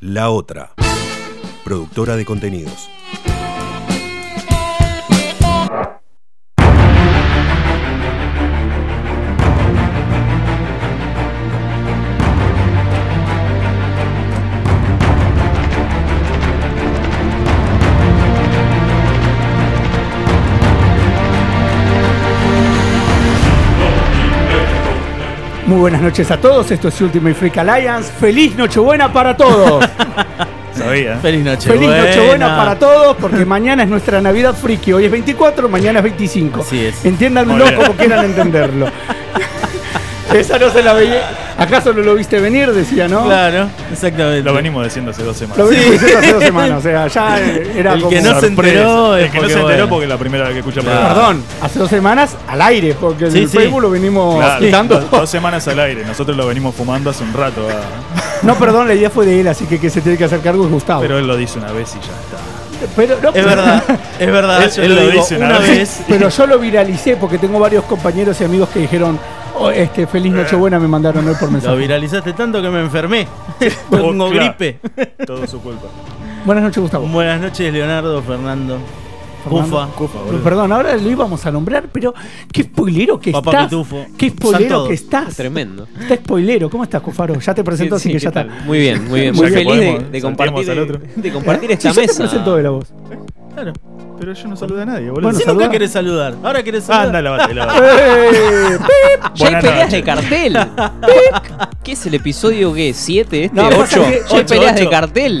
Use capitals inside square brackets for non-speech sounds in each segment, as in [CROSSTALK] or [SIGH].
La Otra, productora de contenidos. Buenas noches a todos, esto es Ultimate Freak Alliance. Feliz Nochebuena para todos. [LAUGHS] Sabía. Feliz noche. Feliz Nochebuena para todos, porque mañana es nuestra Navidad Friki. Hoy es 24, mañana es 25. Así es. Entiéndanlo como quieran entenderlo. [LAUGHS] Esa no se la veía. ¿Acaso no lo viste venir? Decía, ¿no? Claro, exactamente. Lo venimos diciendo hace dos semanas. Lo venimos diciendo hace dos semanas. O sea, ya [LAUGHS] era El como. que no se enteró es El que no se enteró bueno. porque es la primera vez que escucha Claro. Perdón, hace dos semanas al aire, porque Sí, el sí. Facebook lo venimos Claro, quitando. dos, dos semanas al aire. Nosotros lo venimos fumando hace un rato. No, perdón, la idea fue de él, así que que se tiene que hacer cargo es Gustavo. Pero él lo dice una vez y ya está. Pero, no, Es verdad, [LAUGHS] es verdad. Él- yo él lo lo digo dice una una vez. vez. Pero [LAUGHS] yo lo viralicé porque tengo varios compañeros y amigos que dijeron, "Oh, este feliz Nochebuena me mandaron hoy por Lo mensaje. viralizaste tanto que me enfermé. [LAUGHS] Tengo claro. gripe. Todo su culpa. Buenas noches, Gustavo. Buenas noches, Leonardo, Fernando. Fernando. Cufa. Perdón, ahora lo íbamos a nombrar, pero qué spoilero que Papá estás. Pitufo. Qué spoilero que estás. Tremendo. Está spoilero. ¿Cómo estás, Cufaro? Ya te presento, así Sí, que ya ¿qué está. Muy bien, muy bien. Muy feliz de, compartir, de compartir esta Sí, ya te mesa. presento de la voz. Claro. Pero yo no saludé a nadie, boludo. Bueno, Si nunca querés saludar. Ahora querés saludar. Anda. ¡Eh! [LAUGHS] Ya hay peleas de cartel. [LAUGHS] ¿Qué es el episodio qué? ¿7? ¿Este? No, pasa ¿8? que- Ya hay ocho, peleas de cartel.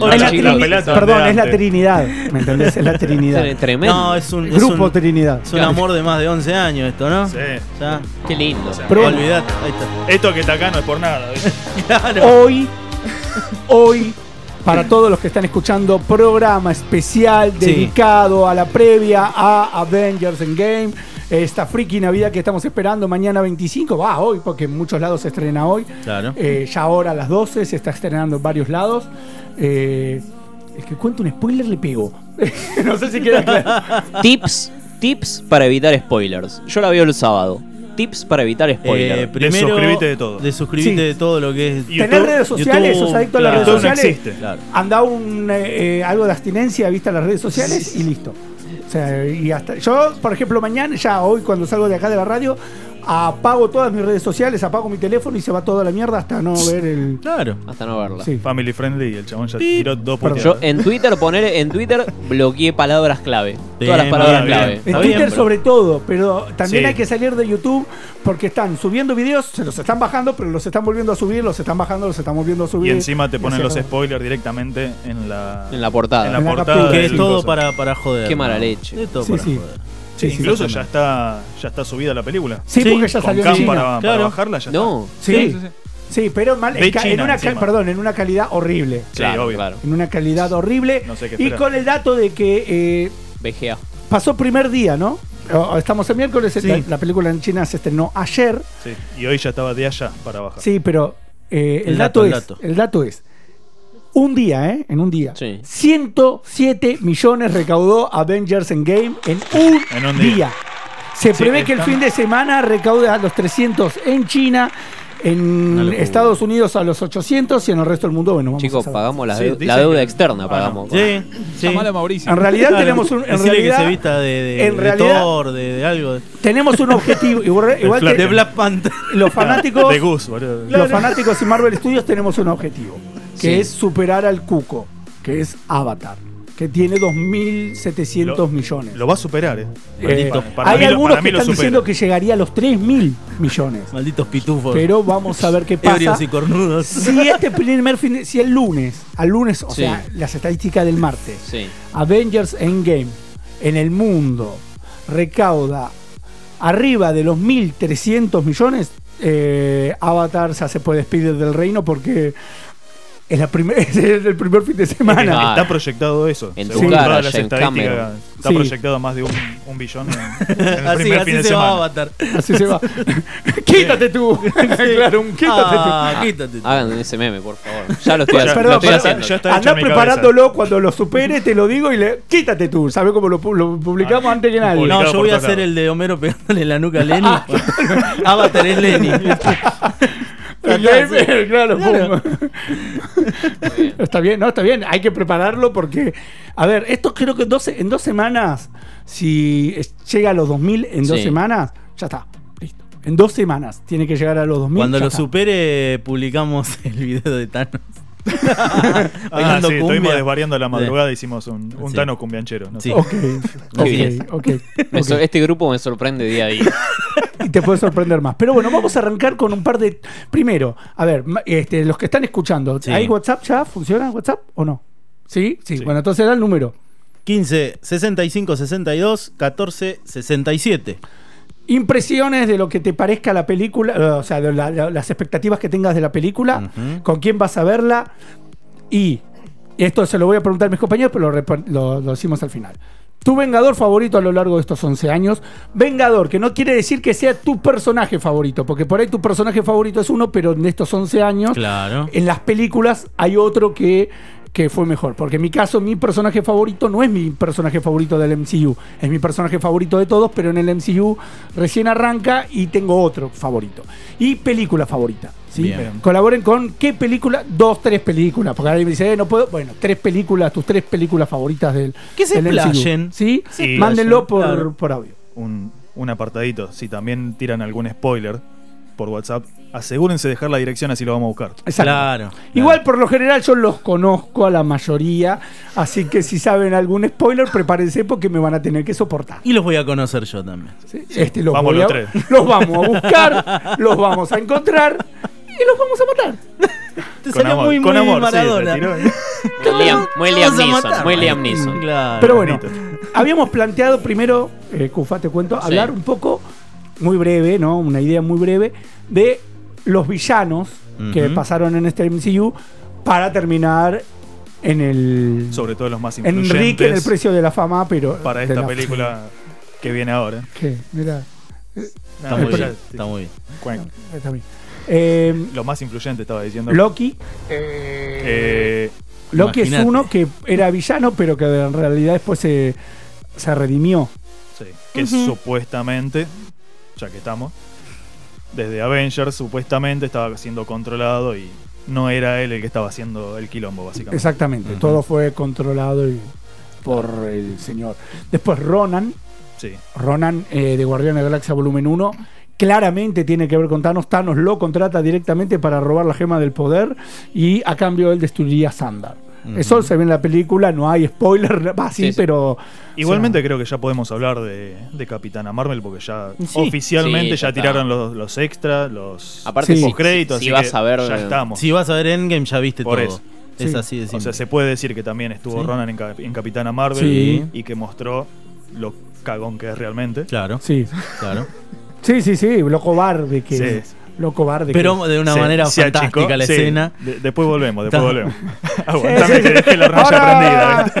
Perdón, es la. Trinidad. ¿Me entendés? Es la Trinidad. [LAUGHS] Tremendo. No, es un, es Grupo un, Trinidad. es un amor de más de 11 años esto, ¿no? Sí. Ya. Qué lindo. Pero- Olvidate. Ahí está. Esto que está acá no es por nada. Claro. Hoy, hoy, para todos los que están escuchando, programa especial Sí. dedicado a la previa a Avengers Endgame. Esta friki Navidad que estamos esperando mañana 25, va hoy, porque en muchos lados se estrena hoy. Claro. Eh, ya ahora a las 12 se está estrenando en varios lados. Eh, el que cuenta un spoiler le pego. [LAUGHS] no sé si queda claro. [LAUGHS] Tips, tips para evitar spoilers. Yo la veo el sábado. Tips para evitar spoilers. Eh, primero, suscribite de todo. De suscribirte Sí. de todo lo que es. YouTube, Tener redes sociales, YouTube, sos adicto a las claro. redes no sociales. existe. Claro. Anda un eh, eh, algo de abstinencia vista las redes sociales y listo. O sea, y hasta yo, por ejemplo, mañana, ya hoy cuando salgo de acá de la radio, apago todas mis redes sociales, apago mi teléfono y se va toda la mierda hasta no ver el. Claro. Hasta no verla. Sí. Family friendly y el chabón ya tiró dos Perdón. Yo en Twitter, poner en Twitter bloqueé palabras clave. Bien, Todas las palabras bien, clave. bien. En Twitter bien, pero- sobre todo, pero también Sí. hay que salir de YouTube porque están subiendo videos, se los están bajando, pero los están volviendo a subir, los están bajando, los están volviendo a subir. Y encima te ponen los spoilers directamente en la, En la portada. en la En la portada. Que es todo para, para joder. Qué mala ¿no? leche. Es todo Sí, para sí. joder. Sí, sí, Incluso ya está, ya está subida la película. Sí, Sí, porque ya Con salió en cam China. para, para Claro. bajarla ya No. Sí, Sí, sí, sí. Sí, pero mal, en, una perdón, en una calidad horrible. Sí, Claro, obvio. claro. En una calidad horrible. No sé qué y con el dato de que eh, VGA. pasó primer día, ¿no? Estamos en miércoles, Sí. la, la película en China se estrenó ayer. Sí. Y hoy ya estaba de allá para bajar. Sí, pero eh, el, El dato, dato, el es, dato. el dato es un día, ¿eh? En un día. Sí. 107 millones recaudó Avengers Endgame en un, En un día. día. Se Sí, prevé que el fin de semana recauda los 300 en China, en. Estados Unidos a los 800 y en el resto del mundo, bueno, vamos a Chicos, pagamos la, Sí, dicen la deuda que- externa. Ah, pagamos. Sí, sí. A Mauricio. En realidad Claro, tenemos un, en realidad que se vista de, de, en de realidad- Thor, de, de algo. tenemos un objetivo. [LAUGHS] Igual, igual Flash. que De Black Panther. los fanáticos, [LAUGHS] De Gus, boludo. los fanáticos y Marvel Studios tenemos un objetivo, que Sí. es superar al Cuco, que es Avatar, que tiene 2.700 Lo- millones. Lo va a superar, eh. Eh. Para hay mí algunos para que están diciendo que llegaría a los 3.000 millones. Malditos pitufos. Pero vamos a ver qué [LAUGHS] pasa. Y cornudos. Si este primer fin si el lunes, al lunes, o Sí. sea, las estadísticas del martes, Sí. Avengers Endgame en el mundo recauda arriba de los 1.300 millones, eh, Avatar ya se puede despedir del reino porque es, la primer, [LAUGHS] es el primer fin de semana. Ah. Está proyectado eso. En Según tu cara, todas las estadísticas, está Sí. proyectado más de un, un billón en, en el Así, primer así fin de se va a avatar. Así se va. [LAUGHS] [LAUGHS] quítate tú. claro, un quítate Ah, quítate. Hagan ese meme, por favor. Ya lo estoy, Ya- haciendo. Perdón, lo estoy perdón. haciendo. Ya está tú. hecho Andá preparándolo cuando lo supere, te lo digo y le quítate tú. ¿Sabes cómo lo, pu- lo publicamos Ah, antes que nadie? No, yo voy a hacer el de Homero pegándole la nuca a Lenny. Avatar es Lenny. [LAUGHS] Claro, está bien, no, está bien. Hay que prepararlo porque, a ver, esto creo que en dos, en dos semanas, si llega a los 2000 en dos Sí. semanas, ya está. Listo. En dos semanas tiene que llegar a los 2000. Cuando lo está. supere, publicamos el video de Thanos. [LAUGHS] Ah, sí, estuvimos cumbia. desvariando a la madrugada hicimos un, un Sí. Tano cumbianchero. ¿no? Sí. Ok, ok, ok. Me ok. [LAUGHS] sor- Este grupo me sorprende día a día. [LAUGHS] y te puede sorprender más. Pero bueno, vamos a arrancar con un par de. Primero, a ver, ma- este, los que están escuchando, Sí. ¿hay WhatsApp ya? ¿Funciona WhatsApp o no? ¿Sí? sí, Sí. Bueno, entonces da el número. 15 65 62 14 67. Impresiones de lo que te parezca la película, eh, o sea, de la- la- las expectativas que tengas de la película, con quién vas a verla y esto se lo voy a preguntar a mis compañeros, pero lo- lo decimos al final. Tu vengador favorito a lo largo de estos 11 años. Vengador, que no quiere decir que sea tu personaje favorito, porque por ahí tu personaje favorito es uno, pero en estos 11 años Claro. en las películas hay otro que, que fue mejor. Porque en mi caso, mi personaje favorito no es mi personaje favorito del MCU. Es mi personaje favorito de todos, pero en el MCU recién arranca y tengo otro favorito. Y película favorita. ¿sí? Bien. Colaboren con qué película, dos, tres películas. Porque alguien me dice, eh, no puedo. Bueno, tres películas, tus tres películas favoritas del. Que se del MCU. explayen. ¿Sí? Sí. Mándenlo por, Claro. por audio. un, un apartadito. Si también tiran algún spoiler por WhatsApp, asegúrense de dejar la dirección así lo vamos a buscar. Exacto. Claro. Igual por lo general yo los conozco a la mayoría, así que si saben algún spoiler, prepárense porque me van a tener que soportar. Y los voy a conocer yo también. ¿sí? Este, los, Vamos voy los a- tres. [LAUGHS] los vamos a buscar, los vamos a encontrar y los vamos a matar. [LAUGHS] Te Con salió amor, muy, con muy amor, sí, Maradona. tiró. [LAUGHS] Muy Liam, muy Liam Neeson. matar. Muy Liam Neeson. Claro. Pero bueno, habíamos planteado primero, eh, Cufa, te cuento, Sí. hablar un poco, muy breve, ¿no? Una idea muy breve, de los villanos que pasaron en este MCU para terminar en el... Sobre todo los más influyentes Enrique en el precio de la fama, pero... para esta la- película que viene ahora. ¿Qué? Mira, Está muy bien. Está muy bien. está bien. Eh, Lo más influyente estaba diciendo. Loki. Eh, Loki es uno que era villano, pero que en realidad después se, se redimió. sí, que supuestamente, ya que estamos, desde Avengers supuestamente estaba siendo controlado y no era él el que estaba haciendo el quilombo, básicamente. Exactamente. Todo fue controlado y- por el señor. Después Ronan. Sí. Ronan eh, de Guardián de la Galaxia Volumen 1. Claramente tiene que ver con Thanos. Thanos lo contrata directamente para robar la gema del poder y a cambio él destruiría a Eso se ve en la película, no hay spoiler, [LAUGHS] va, sí, Sí, sí. pero. Igualmente o sea, creo que ya podemos hablar de, de Capitana Marvel porque ya Sí. oficialmente Sí, ya tiraron los, los extras, los Aparte, Sí. si, si vas a ver. ya estamos. Si vas a ver Endgame, ya viste Por todo. eso. Es Sí. así de O simple. sea, se puede decir que también estuvo Sí. Ronan en, Cap- en Capitana Marvel Sí. y que mostró lo cagón que es realmente. Claro, Sí, claro. [LAUGHS] sí, sí, sí, lo cobarde que Sí. es. Lo cobarde que Pero de una Se- manera se fantástica achicó. la Sí, escena. de- después volvemos, después Está- volvemos. [LAUGHS] Sí, Aguantame sí, que sí. dejé la Ahora- prendida.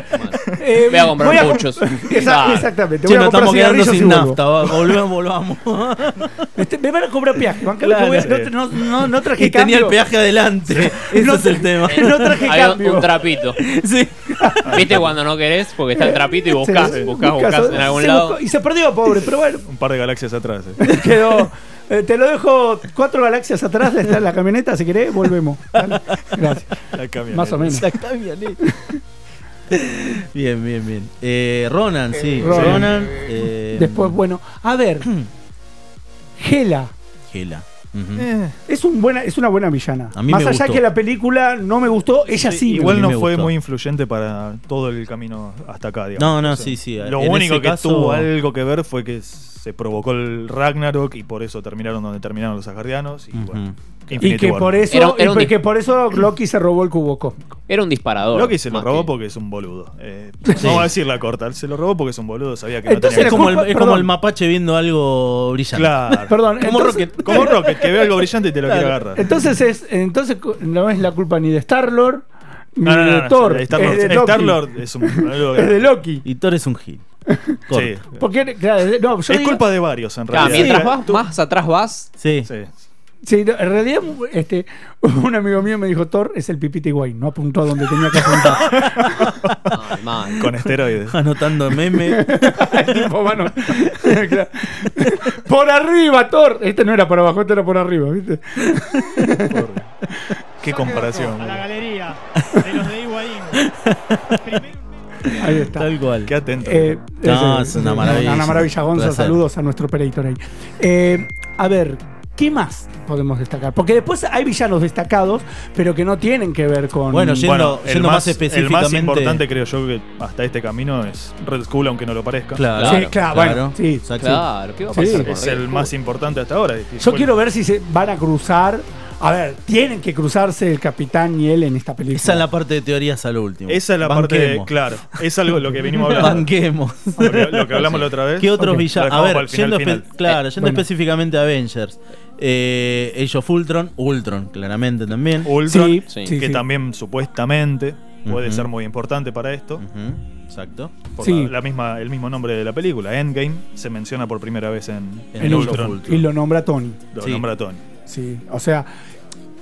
Eh, Voy a comprar com- puchos. [LAUGHS] Esa- Ah. exactamente. Che, voy a nos estamos quedando sin nafta. va, Volvemos, volvamos. [LAUGHS] Este, me van a cobrar peaje. Claro. que voy a- no, no, no, no traje y tenía el cambio. peaje adelante. Eso No es el tema. No traje un, cambio. un trapito. Sí. ¿Viste cuando no querés? Porque está el trapito y buscás, buscás, buscas- buscás en algún lado. buscó- y se perdió, pobre, pero bueno, Un par de galaxias atrás. eh. quedó. Eh, te lo dejo cuatro galaxias atrás, está en la camioneta, si querés, volvemos. Dale. Gracias. La camioneta. Más o menos. La camioneta. Bien, bien, bien. Eh, Ronan, sí. Ronan. Ronan. eh, Después, bueno, a ver. [CLEARS THROAT] Gela. Gela. Eh, Es, un buena, es una buena villana. A mí Más me allá gustó. que la película no me gustó, ella sí. sí, igual no fue gustó. muy influyente para todo el camino hasta acá, digamos. No, no, O sea, sí, sí. Lo En único ese que caso- tuvo algo que ver fue que se provocó el Ragnarok y por eso terminaron donde terminaron los asgardianos. Y bueno, que War. por eso, Era- era y un que dis- por eso Loki se robó el cubo cósmico. Era un disparador. Loki se lo robó que- porque es un boludo. Eh, No voy a decir la corta, se lo robó porque es un boludo, sabía que Entonces no Es tenía como, el, es como el mapache viendo algo brillante. Claro. [LAUGHS] Perdón, Como entonces, Rocket. Como Rocket, que ve algo brillante y te lo Claro. quiere agarrar. Entonces es, entonces no es la culpa ni de Star Lord ni no, no, no, de no, Thor, Star-Lord es de Loki. Star-Lord es un boludo. es de Loki. Y Thor es un hit. Corto. Sí. Porque claro, no, yo Es digo- culpa de varios en Claro, realidad. mientras Sí. vas, más atrás vas, Sí. Sí. Sí, no, en realidad, este, [LAUGHS] un amigo mío me dijo, Thor es el Pipita Higuaín, no apuntó a donde tenía que apuntar. Ay. [LAUGHS] Con esteroides. Anotando meme. [LAUGHS] El tipo, mano, claro. por arriba, Thor. Este no era por abajo, este era por arriba, ¿viste? Qué comparación. A la galería de los de Higuaín. Primero- Ahí está. Tal cual. Qué atento. Eh, No, es una maravilla. Una maravilla, Gonza. Placer. Saludos a nuestro operator ahí. Eh, a ver, ¿qué más podemos destacar? Porque después hay villanos destacados, pero que no tienen que ver con. Bueno, yendo- Bueno, el yendo más, más el más importante creo yo que hasta este camino es Red Skull, aunque no lo parezca. Claro. Sí, claro, bueno, sí. Claro, ¿qué va a Sí. pasar Es el más importante hasta ahora. Yo quiero ver si se van a cruzar. A ver, tienen que cruzarse el capitán y él en esta película. Esa es la parte de teorías al último. Esa es la parte de, claro, es algo de lo que venimos hablando. Banquemos. Lo que, lo que hablamos la otra vez. ¿Qué otros villanos? A ver, final, yendo, claro, Eh, yendo bueno. específicamente a Avengers. Eh, Age of Ultron, Ultron, claramente también. Ultron, Sí, Sí. sí, que sí. también supuestamente puede ser muy importante para esto. Exacto. Por Sí. la, la misma, el mismo nombre de la película, Endgame, se menciona por primera vez en, En Ultron. Ultron. Y lo nombra Tony. Lo Sí. nombra Tony. Sí, o sea,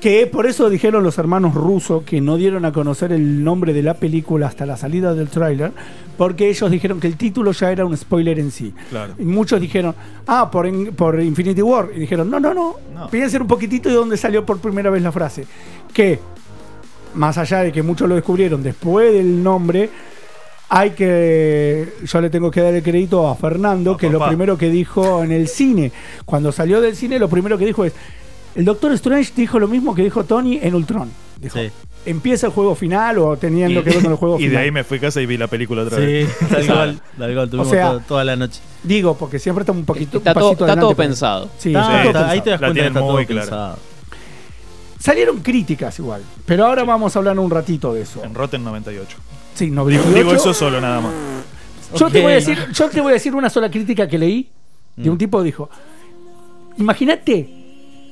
que por eso dijeron los hermanos rusos que no dieron a conocer el nombre de la película hasta la salida del tráiler, porque ellos dijeron que el título ya era un spoiler en sí. Claro. Y muchos dijeron, ah, por, por Infinity War. Y dijeron, no, no, no, No. piensen un poquitito de dónde salió por primera vez la frase. Que, más allá de que muchos lo descubrieron después del nombre, hay que. Yo le tengo que dar el crédito a Fernando, A que lo papá. primero que dijo en el cine, cuando salió del cine, lo primero que dijo es: El Doctor Strange dijo lo mismo que dijo Tony en Ultron. Dijo: Sí. Empieza el juego final o teniendo Y, que ver con el [LAUGHS] juego y final. de ahí me fui a casa y vi la película otra vez. Sí, [LAUGHS] tal cual. Tal cual. Tuvimos O sea, to- toda la noche. Digo, porque siempre está un poquito. Está un todo, está todo pensado. Sí, Está- está todo está- ahí pensado. te das La cuenta que tienen está todo muy clara. pensado. Salieron críticas igual, pero ahora vamos a hablar un ratito de eso. En Rotten 98. Sí, Digo, 98. digo eso solo nada más. Yo, te voy a decir, yo te voy a decir una sola crítica que leí de un Mm. tipo que dijo: Imagínate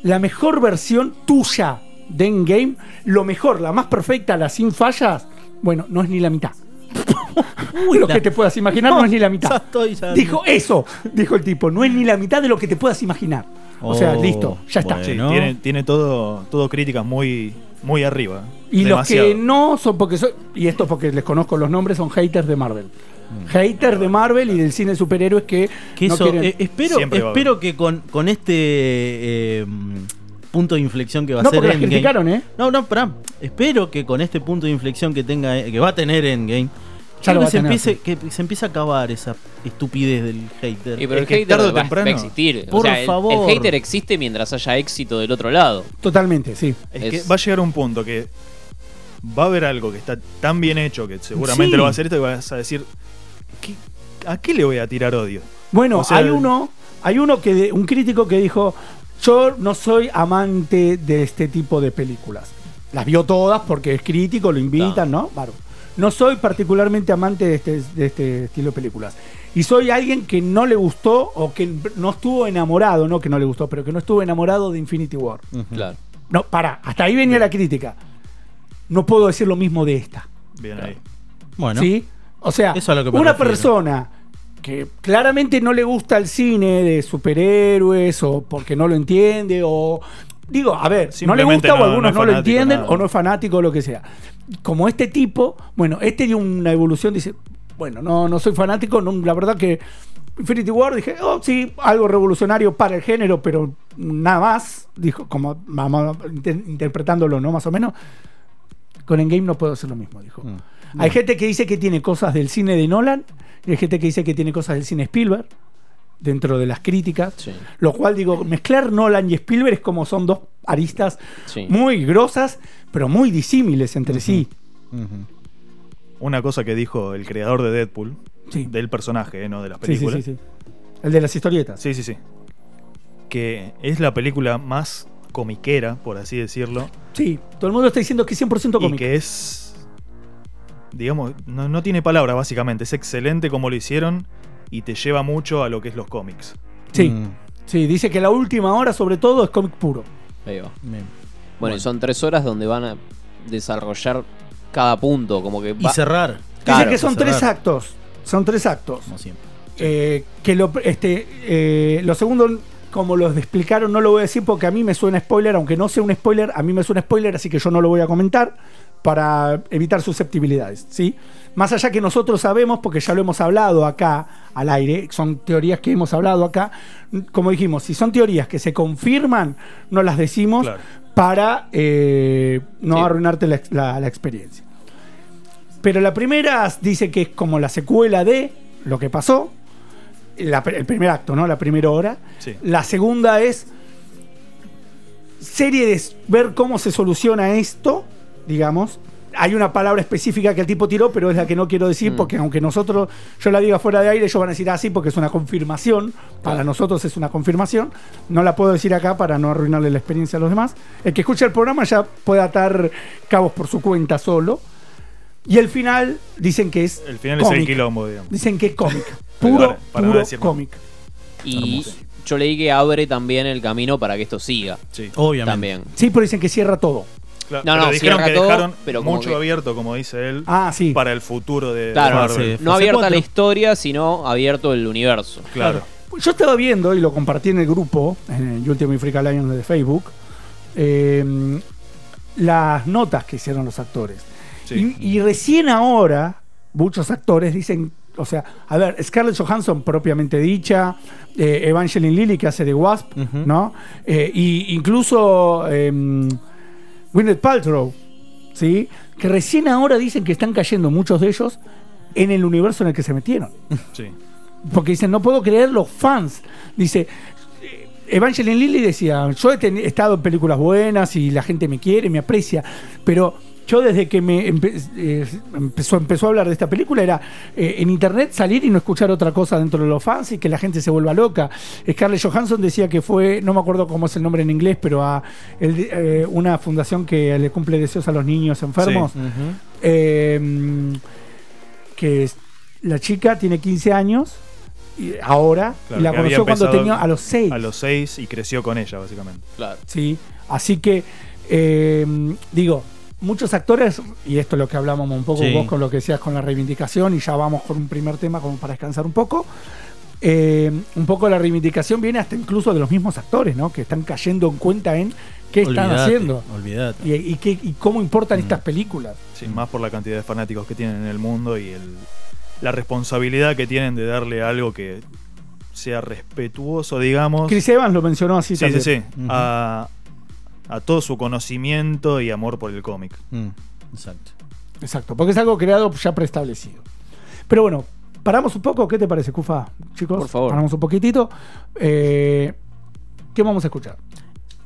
la mejor versión tuya de Endgame, lo mejor, la más perfecta, la sin fallas. Bueno, no es ni la mitad. [LAUGHS] lo la- que te puedas imaginar no, es ni la [LAUGHS] Ya mitad. estoy, ya- Dijo eso, dijo el tipo, no es ni la mitad de lo que te puedas imaginar. O sea, Oh, listo, ya está. Sí, tiene, tiene todo, todo críticas muy, muy arriba. Y Demasiado. los que no son porque soy, y esto porque les conozco los nombres, son haters de Marvel. Haters de Marvel y del cine de superhéroes que, Que no eso, quieren- eh, espero, Siempre espero que con, con este eh, punto de inflexión que va no a ser porque Endgame. criticaron, ¿eh? No, no, pará. Espero que con este punto de inflexión que tenga, que va a tener Endgame, Ya creo que se, tener, empiece, sí. que se empiece a acabar esa estupidez del hater. Y pero Es el que hater tarde o va, va temprano- a existir. O Por el- favor. El, hater existe mientras haya éxito del otro lado. Totalmente, sí. Es, Es- que va a llegar un punto que va a haber algo que está tan bien hecho que seguramente Sí. lo va a hacer esto y vas a decir, ¿qué- ¿a qué le voy a tirar odio? Bueno, O sea, hay uno, hay uno que de- un crítico que dijo, yo no soy amante de este tipo de películas. Las vio todas porque es crítico, lo invitan, ¿no? Claro. No soy particularmente amante de este, de este estilo de películas. Y soy alguien que no le gustó o que no estuvo enamorado, no que no le gustó, pero que no estuvo enamorado de Infinity War. Claro. No, para, hasta ahí venía la crítica. No puedo decir lo mismo de esta. Bien ahí. Bueno, ¿Sí? O sea, Eso es a lo que me una refiero. persona que claramente no le gusta el cine de superhéroes o porque no lo entiende o... Digo, a ver, no le gusta o no- algunos no lo entienden nada. o no es fanático o lo que sea. Como este tipo, bueno, este dio una evolución, dice, bueno, no, no soy fanático, no, la verdad que Infinity War dije, oh, sí, algo revolucionario para el género, pero nada más, dijo, como vamos inter- interpretándolo, ¿no? Más o menos. Con Endgame no puedo hacer lo mismo, dijo. Mm. Hay gente que dice que tiene cosas del cine de Nolan y hay gente que dice que tiene cosas del cine Spielberg dentro de las críticas. Sí. Lo cual digo, mezclar Nolan y Spielberg es como son dos aristas Sí. muy grosas, pero muy disímiles entre sí. Una cosa que dijo el creador de Deadpool, Sí. del personaje, eh, no de las Sí, sí, películas. sí, sí. El de las historietas. Sí, sí, sí. Que es la película más comiquera, por así decirlo. Sí, todo el mundo está diciendo que es 100% Y cómico. que es. Digamos, no, no tiene palabra, básicamente. Es excelente como lo hicieron y te lleva mucho a lo que es los cómics. Sí, Mm. sí, dice que la última hora sobre todo es cómic puro. Ahí va. Bien. Bueno, y son tres horas donde van a desarrollar cada punto. Como que Y va- cerrar, Dice Claro, que son cerrar. tres actos. Son tres actos. como siempre. Eh, que lo, este, eh, lo segundo como los explicaron, no lo voy a decir porque a mí me suena spoiler, aunque no sea un spoiler, a mí me suena spoiler, así que yo no lo voy a comentar para evitar susceptibilidades, ¿sí? Más allá que nosotros sabemos, porque ya lo hemos hablado acá al aire, son teorías que hemos hablado acá, como dijimos, si son teorías que se confirman, no las decimos Claro. para eh, no Sí. arruinarte la, ex- la- la experiencia. Pero la primera dice que es como la secuela de lo que pasó, la- el primer acto, ¿no? La primera hora. Sí. La segunda es serie de ver cómo se soluciona esto, digamos. Hay una palabra específica que el tipo tiró, pero es la que no quiero decir, Mm. porque aunque nosotros, yo la diga fuera de aire, ellos van a decir así porque es una confirmación. Para Claro. nosotros es una confirmación. No la puedo decir acá para no arruinarle la experiencia a los demás. El que escucha el programa ya puede atar cabos por su cuenta solo. Y el final dicen que es. El final es el quilombo, digamos. Dicen que es cómic. [LAUGHS] Puro, para- puro cómic. Y yo leí que abre también el camino para que esto siga. Sí. Obviamente. También. Sí, pero dicen que cierra todo. Claro, No, pero no, dijeron que todo, dejaron pero mucho que- abierto, como dice él, Ah, sí. para el futuro de, de Claro, Marvel. sí. No abierta cuatro. la historia, sino abierto el universo. Claro. Yo estaba viendo y lo compartí en el grupo, en el Ultimate Freak Alliance de Facebook, eh, las notas que hicieron los actores. Sí. Y, y recién ahora, muchos actores dicen, o sea, a ver, Scarlett Johansson propiamente dicha, eh, Evangeline Lilly que hace de Wasp. ¿no? Eh, y incluso eh, Gwyneth Paltrow, ¿sí? Que recién ahora dicen que están cayendo muchos de ellos en el universo en el que se metieron. Sí. Porque dicen, no puedo creer los fans. Dice, eh, Evangeline Lilly decía, yo he, estado en películas buenas y la gente me quiere, me aprecia, pero yo desde que me empe- eh, empezó, empezó a hablar de esta película era eh, en internet salir y no escuchar otra cosa dentro de los fans y que la gente se vuelva loca. Scarlett Johansson decía que fue, no me acuerdo cómo es el nombre en inglés, pero a el- eh, una fundación que le cumple deseos a los niños enfermos. Eh, que es- la chica tiene 15 años y ahora Claro, y la conoció cuando tenía a los 6. A los seis y creció con ella, básicamente. Claro. Sí, así que eh, digo, muchos actores, y esto es lo que hablábamos un poco Sí. vos con lo que decías con la reivindicación, y ya vamos con un primer tema como para descansar un poco. eh, un poco la reivindicación viene hasta incluso de los mismos actores, ¿no? Que están cayendo en cuenta en qué están haciendo Olvídate. y, y qué- y cómo importan Mm. estas películas. Sí, más por la cantidad de fanáticos que tienen en el mundo y el, la responsabilidad que tienen de darle algo que sea respetuoso, digamos. Chris Evans lo mencionó así sí, sí, también. sí. Ujú. a, a todo su conocimiento y amor por el cómic. Mm, exacto. Exacto, porque es algo creado ya preestablecido. Pero bueno, paramos un poco. ¿Qué te parece, Cufa? Chicos, Por favor. paramos un poquitito. Eh, ¿Qué vamos a escuchar?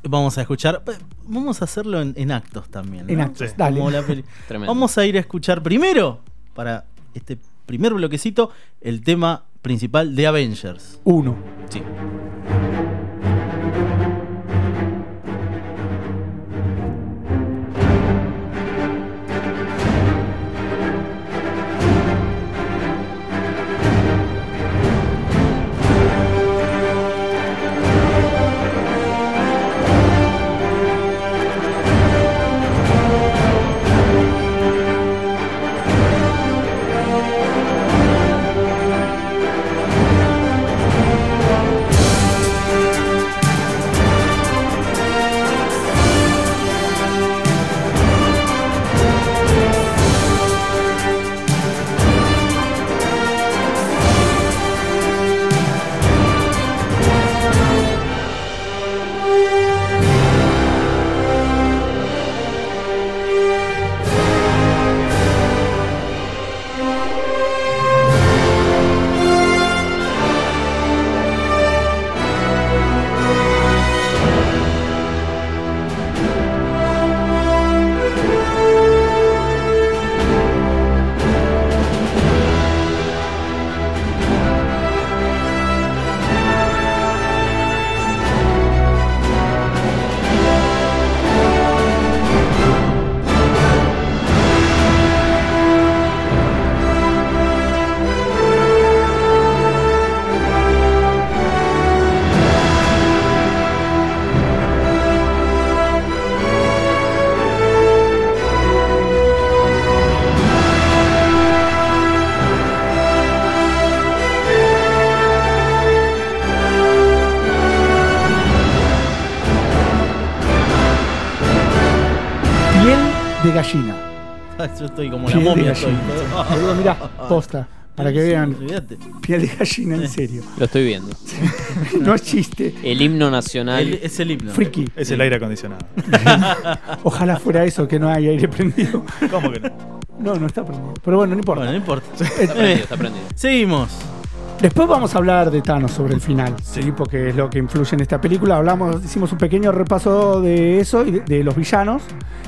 Vamos a escuchar. pe- Vamos a hacerlo en, en actos también. ¿no? En actos, Sí. dale. Como la peli- [LAUGHS] Tremendo. Vamos a ir a escuchar primero, para este primer bloquecito, el tema principal de Avengers. Uno. Sí. Gallina. [LAUGHS] Yo estoy como la momia. Estoy. Boludo, mirá, posta. Para que vean. Piel de gallina, en serio. Lo estoy viendo. [LAUGHS] No es chiste. El himno nacional. El- es el himno. Friki. Es el aire acondicionado. [LAUGHS] Ojalá fuera eso, que no hay aire prendido. ¿Cómo que no? No, no está prendido. Pero bueno, no importa. Bueno, no importa. Está prendido, está prendido. Seguimos. Después vamos a hablar de Thanos sobre el final, sí. porque es lo que influye en esta película. Hablamos, hicimos un pequeño repaso de eso y de, de los villanos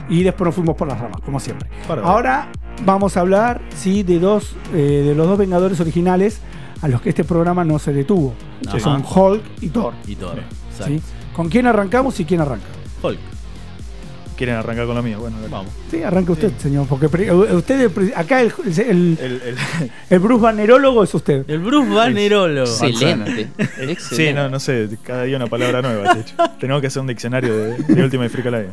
y después nos fuimos por las ramas, como siempre. Para. Ahora vamos a hablar, sí, de dos, eh, de los dos Vengadores originales a los que este programa no se detuvo, que son Hulk y Thor. Y todo. ¿sí? ¿Con quién arrancamos y quién arranca? Hulk. ¿Quieren arrancar con lo mío? Bueno, dale. Vamos. Sí, arranca usted, señor, porque usted, acá el, el, El, el- [LAUGHS] el Bruce Bannerólogo es usted. El Bruce Bannerolo. Excelente. sí, no, no sé, cada día una palabra nueva. de hecho. [LAUGHS] Tenemos que hacer un diccionario de, de Ultimate Freak Alive.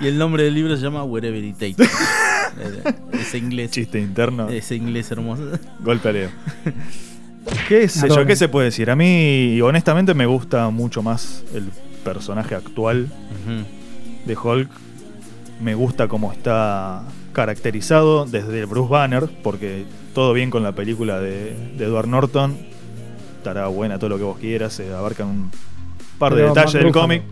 Y el nombre del libro se llama Wherever It Takes. [LAUGHS] Ese inglés. Chiste interno, Ese inglés hermoso. golpe a Leo. ¿Qué sé yo? ¿Qué se puede decir? A mí, honestamente, me gusta mucho más el personaje actual Ujú. De Hulk. Me gusta cómo está caracterizado desde el Bruce Banner, porque todo bien con la película de, de Edward Norton. Estará buena todo lo que vos quieras, se abarcan un par de Pero detalles del cómic.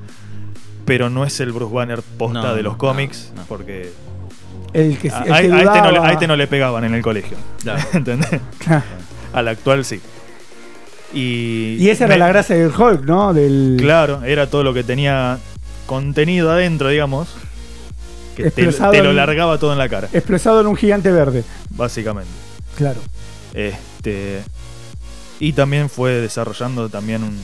Pero no es el Bruce Banner posta No, de los cómics, no. porque El que, a, el a- que a este no le, a este no le pegaban en el colegio. Claro. [LAUGHS] ¿Entendés? Claro. Al actual sí. Y, Y esa era la gracia del Hulk, ¿no? Del, Claro, era todo lo que tenía contenido adentro, digamos. Que te, lo largaba todo en la cara, Expresado en un gigante verde. básicamente. Claro. Este. Y también fue desarrollando también un,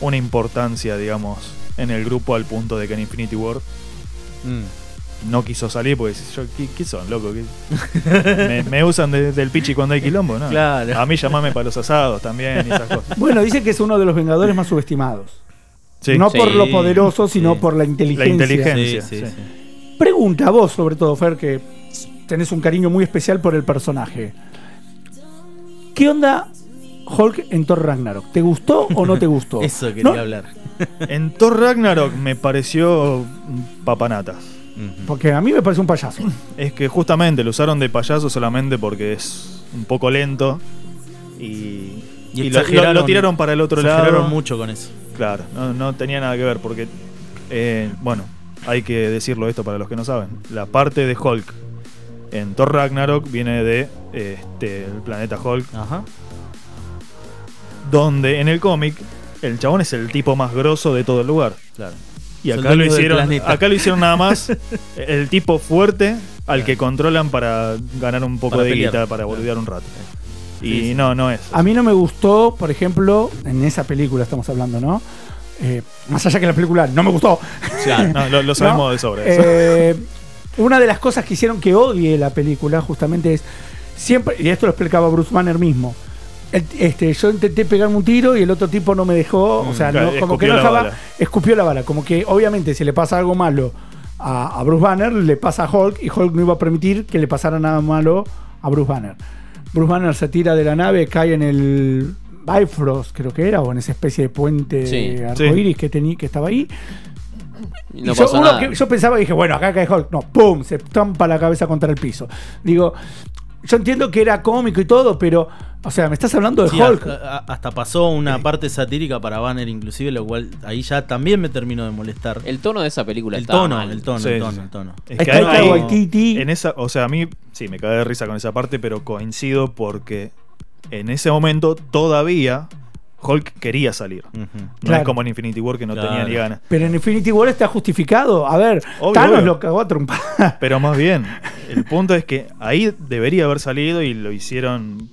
una importancia, digamos, en el grupo al punto de que en Infinity War Mm. no quiso salir porque dice, yo, ¿qué, qué son, loco? ¿Qué- me, me usan de- del pichi cuando hay quilombo, ¿no? Claro. A mí llamame para los asados también y esas cosas. Bueno, dice que es uno de los Vengadores más subestimados. Sí. no por lo poderoso, sino sí. por la inteligencia. La inteligencia. Sí, sí, sí. sí. Pregunta a vos, sobre todo, Fer, que tenés un cariño muy especial por el personaje. ¿Qué onda Hulk en Thor Ragnarok? ¿Te gustó o no te [LAUGHS] gustó? Eso quería No, hablar. [LAUGHS] En Thor Ragnarok me pareció un papanatas. Porque a mí me parece un payaso. [LAUGHS] Es que justamente lo usaron de payaso solamente porque es un poco lento y, Y y lo, tiraron para el otro lado. Mucho con eso. Claro, no, no tenía nada que ver porque, eh, bueno, hay que decirlo esto para los que no saben. La parte de Hulk en Thor Ragnarok viene de este, el planeta Hulk, Ajá. donde en el cómic el chabón es el tipo más grosso de todo el lugar. Claro. Y acá lo hicieron, acá lo hicieron nada más [LAUGHS] el tipo fuerte al que controlan para ganar un poco Para de guita, para Claro. boludear un rato. Sí, Y sí. no, no es. A mí no me gustó, por ejemplo, en esa película estamos hablando, ¿no? Eh, más allá que la película no me gustó. Claro, no, lo, lo [LAUGHS] sabemos ¿no? de sobra. eso. Eh, una de las cosas que hicieron que odie la película justamente es siempre, y esto lo explicaba Bruce Banner mismo. el- este, yo intenté pegarme un tiro y el otro tipo no me dejó, o sea, Mm, claro, no- como que no bala. escupió la bala, como que obviamente si le pasa algo malo a, a Bruce Banner, le pasa a Hulk y Hulk no iba a permitir que le pasara nada malo a Bruce Banner. Bruce Banner se tira de la nave, cae en el Bifrost, creo que era, o en esa especie de puente Sí. arcoíris que, tenía, que estaba ahí. Y Y no yo, uno que- yo pensaba y dije, bueno, acá cae Hulk. No, ¡pum! Se estampa la cabeza contra el piso. Digo, yo entiendo que era cómico y todo, pero, o sea, me estás hablando de Sí, Hulk. hasta, pasó una parte satírica para Banner inclusive, lo cual ahí ya también me terminó de molestar. El tono de esa película El tono, mal. el tono, Sí, el tono, sí. el tono. Es Ahí que está ahí- Waititi. en esa, o sea, a mí sí me cae de risa con esa parte, pero coincido porque en ese momento todavía Hulk quería salir. No Claro. es como en Infinity War que no Claro. tenía ni ganas. Pero en Infinity War está justificado. A ver, Obvio, Thanos obvio. lo cagó a trompadas. [LAUGHS] Pero más bien, el punto es que ahí debería haber salido y lo hicieron,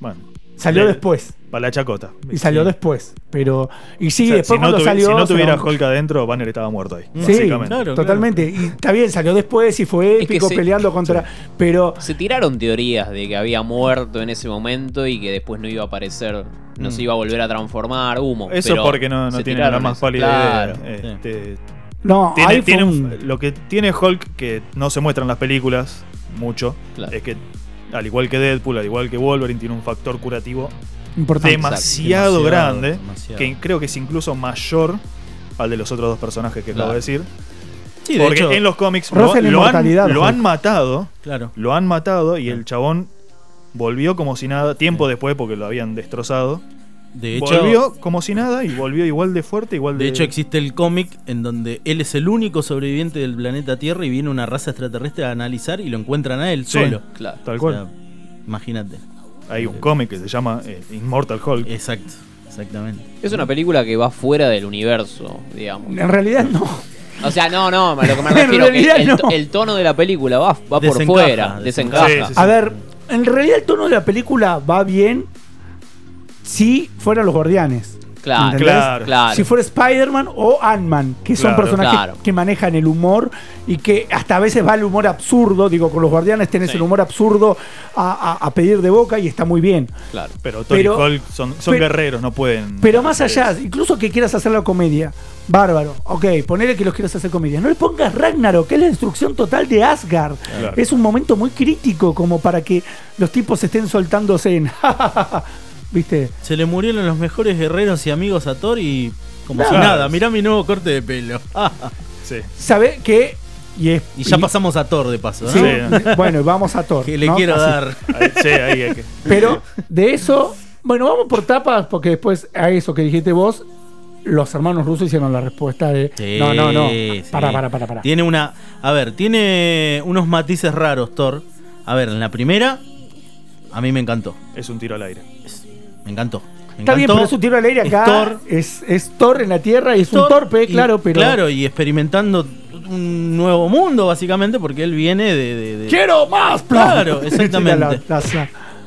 bueno, Salió después. para la chacota. Y salió Sí. después. Pero. Y sí, O sea, después si, no cuando tuvi- salió. si no tuviera Hulk adentro, Banner estaba muerto ahí. Sí, básicamente. claro. totalmente. Y está bien, salió después y fue Es que épico se- peleando contra. Pero. Se tiraron teorías de que había muerto en ese momento y que después no iba a aparecer, no Mm. se iba a volver a transformar, humo. Eso pero porque no, no tiene la más pálida Claro. idea. Este, No, tiene, tiene un- lo que tiene Hulk que no se muestra en las películas mucho Claro. es que al igual que Deadpool, al igual que Wolverine tiene un factor curativo importante. demasiado, Demasiado, grande demasiado. que creo que es incluso mayor al de los otros dos personajes que acabo Claro. de decir. Sí, de Porque hecho, en los cómics lo, han, lo Hulk. han matado, Claro. lo han matado y el chabón volvió como si nada, tiempo después porque lo habían destrozado. De hecho, volvió como si nada y volvió igual de fuerte, igual de... de hecho existe el cómic en donde él es el único sobreviviente del planeta Tierra y viene una raza extraterrestre a analizar y lo encuentran a él Sí. solo. Claro. Tal O cual. sea, imagínate. Hay un cómic que se llama eh, Immortal Hulk. Exacto, exactamente. Es una película que va fuera del universo, digamos. En realidad no. O sea, no, no, a lo que me [LAUGHS] En refiero que realidad el, to- no. el tono de la película va, va por fuera, desencaja. desencaja. Sí, sí, A ver, en realidad el tono de la película va bien si fueran los guardianes. Claro, claro, claro. Si fuera Spider-Man o Ant-Man, que son Claro. personajes Claro. que manejan el humor y que hasta a veces va el humor absurdo. Digo, con los guardianes tenés Sí. el humor absurdo a, a- a pedir de boca y está muy bien. claro. Pero Thor Pero- Hulk son, son pero- guerreros, no pueden... Pero más allá, incluso que quieras hacer la comedia, bárbaro. Ok, ponele que los quieras hacer comedia. No le pongas Ragnarok, que es la destrucción total de Asgard. Claro. Es un momento muy crítico como para que los tipos estén soltándose en. [LAUGHS] ¿Viste? Se le murieron los mejores guerreros y amigos a Thor y como si Claro. nada, mirá mi nuevo corte de pelo. [LAUGHS] Sí. ¿Sabe que y, es- y ya y- pasamos a Thor de paso, ¿no? Sí, [LAUGHS] bueno, vamos a Thor. Que le ¿no? quiero Así. dar. Ahí- sí, ahí hay que... Pero de eso, bueno, vamos por tapas, porque después a eso que dijiste vos, los hermanos rusos hicieron la respuesta de. Sí, no, no, no. sí. Para, para, para, para. Tiene una. A ver, tiene unos matices raros, Thor. A ver, en la primera, a mí me encantó. Es un tiro al aire. Me encantó. Me Está bien, pero es un tiro al aire Es acá. Thor. Es, es Thor en la Tierra y es un torpe, y- claro, pero. Claro, y experimentando un nuevo mundo, básicamente, porque él viene de. de- de- ¡Quiero más! Claro, [LAUGHS] exactamente.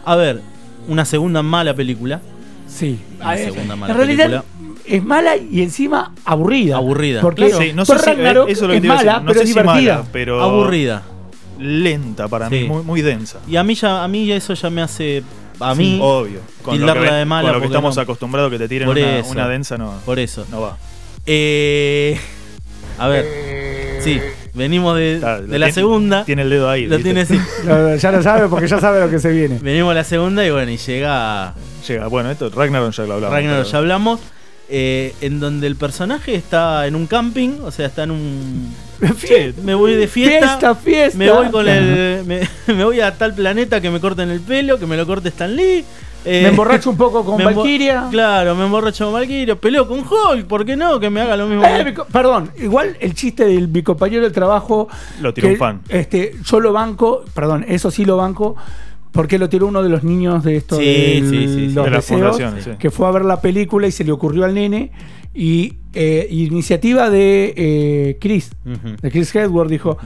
A ver, una segunda mala película. sí. Una Eh, segunda mala en realidad película. es mala y encima aburrida. Aburrida. Porque Claro. Sí, no Thor sé si- Ragnarok eso es lo que es te iba a decir. mala, No pero sé es si divertida. mala, pero Aburrida. lenta para mí, muy, muy densa. Y a mí ya, a mí ya eso ya me hace. A mí. Obvio. Con lo que, de mala con lo que porque estamos no- acostumbrados que te tiren Por una, eso. una densa, no, Por eso. no va. Eh, a ver. Sí, venimos de, Está, de lo la tiene- segunda. Tiene el dedo ahí. Lo ¿viste? tiene así. Lo- [LAUGHS] Ya lo sabe porque ya sabe lo que se viene. Venimos a la segunda y bueno, y llega Llega. Bueno, esto Ragnarok ya lo hablamos. Ragnarok, pero- ya hablamos. Eh, en donde el personaje está en un camping, o sea, está en un. [LAUGHS] Fie- Me voy de fiesta. Fiesta, fiesta. Me voy con el. Me, [LAUGHS] me voy a tal planeta que me corten el pelo, que me lo corte Stan Lee. eh, Me emborracho un poco con [LAUGHS] Valkyria. Claro, me emborracho con Valkyria. Peleo con Hulk, ¿por qué no? Que me haga lo mismo. Eh, que- perdón, igual el chiste del mi compañero de trabajo. Lo tiró un fan. Este, yo lo banco, perdón, eso sí lo banco, porque lo tiró uno de los niños de esto Sí, del- sí, sí, los De la deseos, que fue a ver la película y se le ocurrió al nene. Y eh, iniciativa de eh, Chris, de Chris Hedward, dijo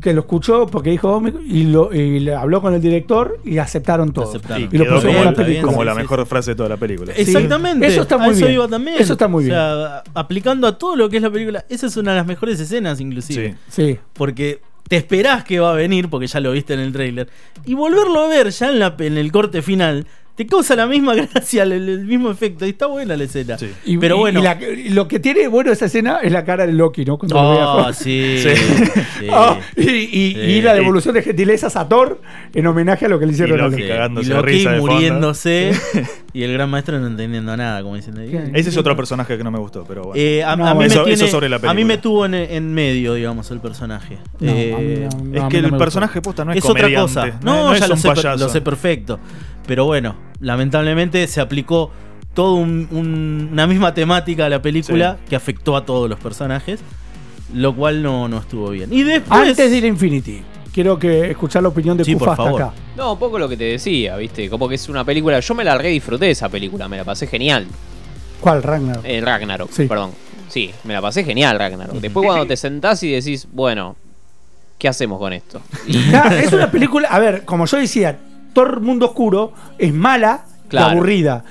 que lo escuchó porque dijo "Oh, me-", y, lo, y le habló con el director y aceptaron todo. aceptaron. Y, Y lo pusieron como, en la película. como la mejor frase de toda la película. Sí. Exactamente. Eso está A muy eso bien. iba también. Eso está muy O sea, aplicando a todo lo que es la película, esa es una de las mejores escenas, inclusive. Sí. Sí. Porque te esperás que va a venir, porque ya lo viste en el tráiler. Y volverlo a ver ya en, la, en el corte final, te causa la misma [LAUGHS] gracia, el, el mismo efecto. Y está buena la escena. Sí. Y, Pero bueno. y la- lo que tiene bueno esa escena es la cara de Loki, ¿no? Cuando lo Oh, Thor. sí. [LAUGHS] Sí. sí. [LAUGHS] Ah, y, y- Sí. y la devolución de gentilezas a Thor en homenaje a lo que le hicieron Y a Loki Loki. cagándose y de Loki risa de fondo. muriéndose y el gran maestro no entendiendo nada, como. ¿Qué? Ese es otro personaje que no me gustó, pero bueno. Eh, a, No, a mí eso- me tiene- eso sobre la a mí película. me tuvo en, en medio, digamos, el personaje. No, a mí Eh, no, es que no el me personaje posta no es, es otra cosa. No, No, no ya es lo sé, lo sé perfecto. Pero bueno, lamentablemente se aplicó toda una misma temática a la película que afectó a todos los personajes, lo cual no, no estuvo bien. Y después... Antes de ir a Infinity, quiero que escuchar la opinión de Sí, Kufa por hasta favor. acá. No, un poco lo que te decía, ¿viste? Como que es una película. Yo me la re disfruté de esa película, me la pasé genial. ¿Cuál, Ragnar? Eh, Ragnarok, Sí. perdón. Sí, me la pasé genial, Ragnarok. Después, cuando te sentás y decís, bueno, ¿qué hacemos con esto? Y- [LAUGHS] es una película, a ver, como yo decía, Thor Mundo Oscuro es mala y aburrida.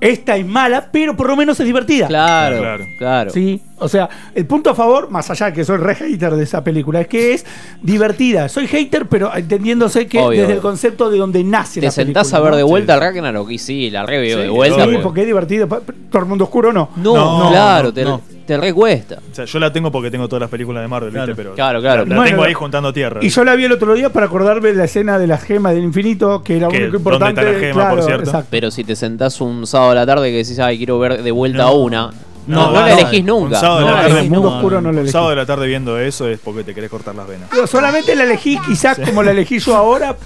Esta es mala, pero por lo menos es divertida. claro, Claro. claro. Sí, o sea, el punto a favor, más allá de que soy re hater de esa película, es que es divertida. Soy hater, pero entendiéndose que Obvio, desde el concepto de donde nace Te la sentás película. a ver ¿no? de vuelta sí. Ragnarok y sí, la re veo Sí, de vuelta. Sí, porque- porque es divertido. Todo el mundo oscuro no. No, No, claro, no, te, no. Te recuesta. O sea, yo la tengo porque tengo todas las películas de Marvel, Claro. ¿viste? Pero Claro, claro. La, la Bueno, tengo ahí juntando tierra. Y yo la vi el otro día para acordarme de la escena de las gemas del infinito, que era Que, único ¿dónde importante. está la gema, por claro, cierto? exacto. Pero si te sentás un sábado a la tarde que decís, ay, quiero ver de vuelta No. una, No, No, no la elegís nunca. Un sábado de No la la tarde, elegís mundo nunca. oscuro no lo un elegí. sábado de la tarde viendo eso es porque te querés cortar las venas. Digo, solamente la elegí quizás como la elegí yo ahora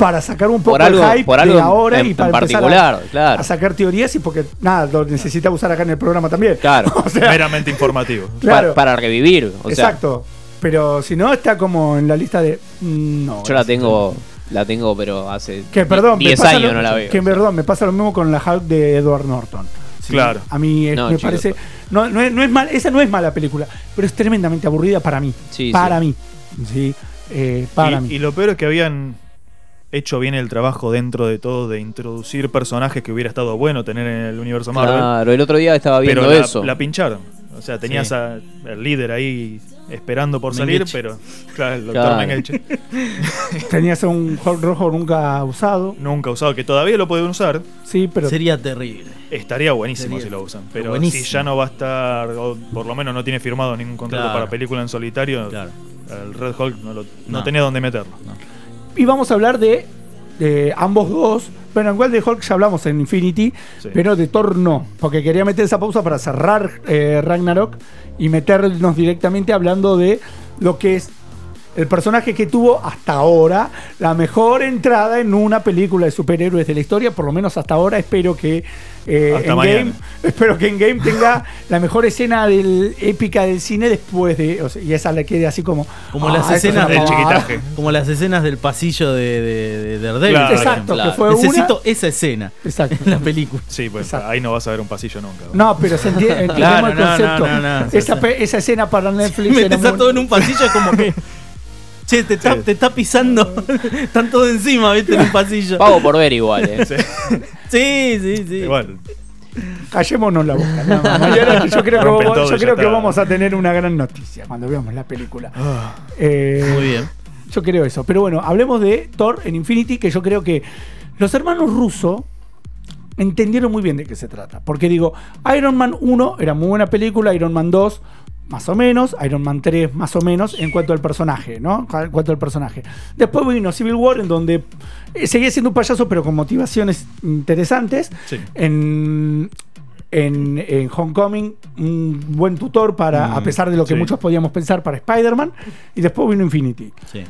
para sacar un poco Por algo, el hype por algo de ahora en, y para en empezar particular, a, claro. a sacar teorías y porque nada, lo necesitaba usar acá en el programa también. Claro. [LAUGHS] o sea, Meramente informativo. [LAUGHS] claro. Pa- para revivir. O sea, exacto. Pero si no, está como en la lista de. mm, No. yo la tengo, la tengo, pero hace Que perdón, me 10 pasa años lo- no la veo. Que perdón, me pasa lo mismo con la Hulk de Edward Norton. Sí, Claro. A mí es- No, me parece. No, no, es, no es mal, esa no es mala película, pero es tremendamente aburrida para mí. Sí, para sí. mí. Sí. eh, para y, mí. y lo peor es que habían hecho bien el trabajo dentro de todo de introducir personajes que hubiera estado bueno tener en el universo Marvel. Claro, el otro día estaba viendo pero la, eso. la pincharon. O sea, tenías Sí. a- al líder ahí esperando por salir, Mengeche. pero claro, el doctor Claro. [LAUGHS] Tenías un Hulk rojo nunca usado. nunca usado, que todavía lo pueden usar. Sí, pero. Sería terrible. Estaría buenísimo Sería si lo usan. Pero buenísimo. si ya no va a estar, o por lo menos no tiene firmado ningún contrato Claro. para película en solitario, Claro. el Red Hulk no, lo- no No. tenía dónde meterlo. Y vamos a hablar de, de ambos dos. Bueno, igual de Hulk ya hablamos en Infinity, Sí. pero de Thor no. Porque quería meter esa pausa para cerrar eh, Ragnarok y meternos directamente hablando de lo que es el personaje que tuvo hasta ahora la mejor entrada en una película de superhéroes de la historia, por lo menos hasta ahora. Espero que eh, Endgame, mañana. [LAUGHS] espero que Endgame tenga la mejor escena del, épica del cine después de. o sea, y esa le quede así como. Como "Ah, las escenas del pavada". chiquitaje. Como las escenas del pasillo de, de, de Daredevil. Claro. por Exacto, que fue Necesito una. esa escena Exacto. en la película. Sí, pues Exacto. ahí no vas a ver un pasillo nunca. No, pero se entiende, [LAUGHS] entendemos Claro, el no, no, concepto. no, no, esa, esa escena para Netflix a muy- todo en un pasillo es como que. Che, te está, Sí. te está pisando. [LAUGHS] Están todos encima, viste, en un pasillo. Pago por ver igual, eh. Sí. Sí, sí, sí. Igual, Callémonos la boca. nada más. Mañana yo creo, que, yo creo vamos a tener una gran noticia cuando veamos la película. Ah. Eh, Muy bien. Yo creo eso. Pero bueno, hablemos de Thor en Infinity, que yo creo que los hermanos rusos entendieron muy bien de qué se trata. Porque digo, Iron Man 1 era muy buena película, Iron Man 2 más o menos, Iron Man 3 más o menos en cuanto al personaje, ¿no? En cuanto al personaje. Después vino Civil War en donde eh, seguía siendo un payaso pero con motivaciones interesantes. sí. En, en, en Homecoming, un buen tutor para, Mm, a pesar de lo que sí. muchos podíamos pensar, para Spider-Man. Y después vino Infinity. Sí.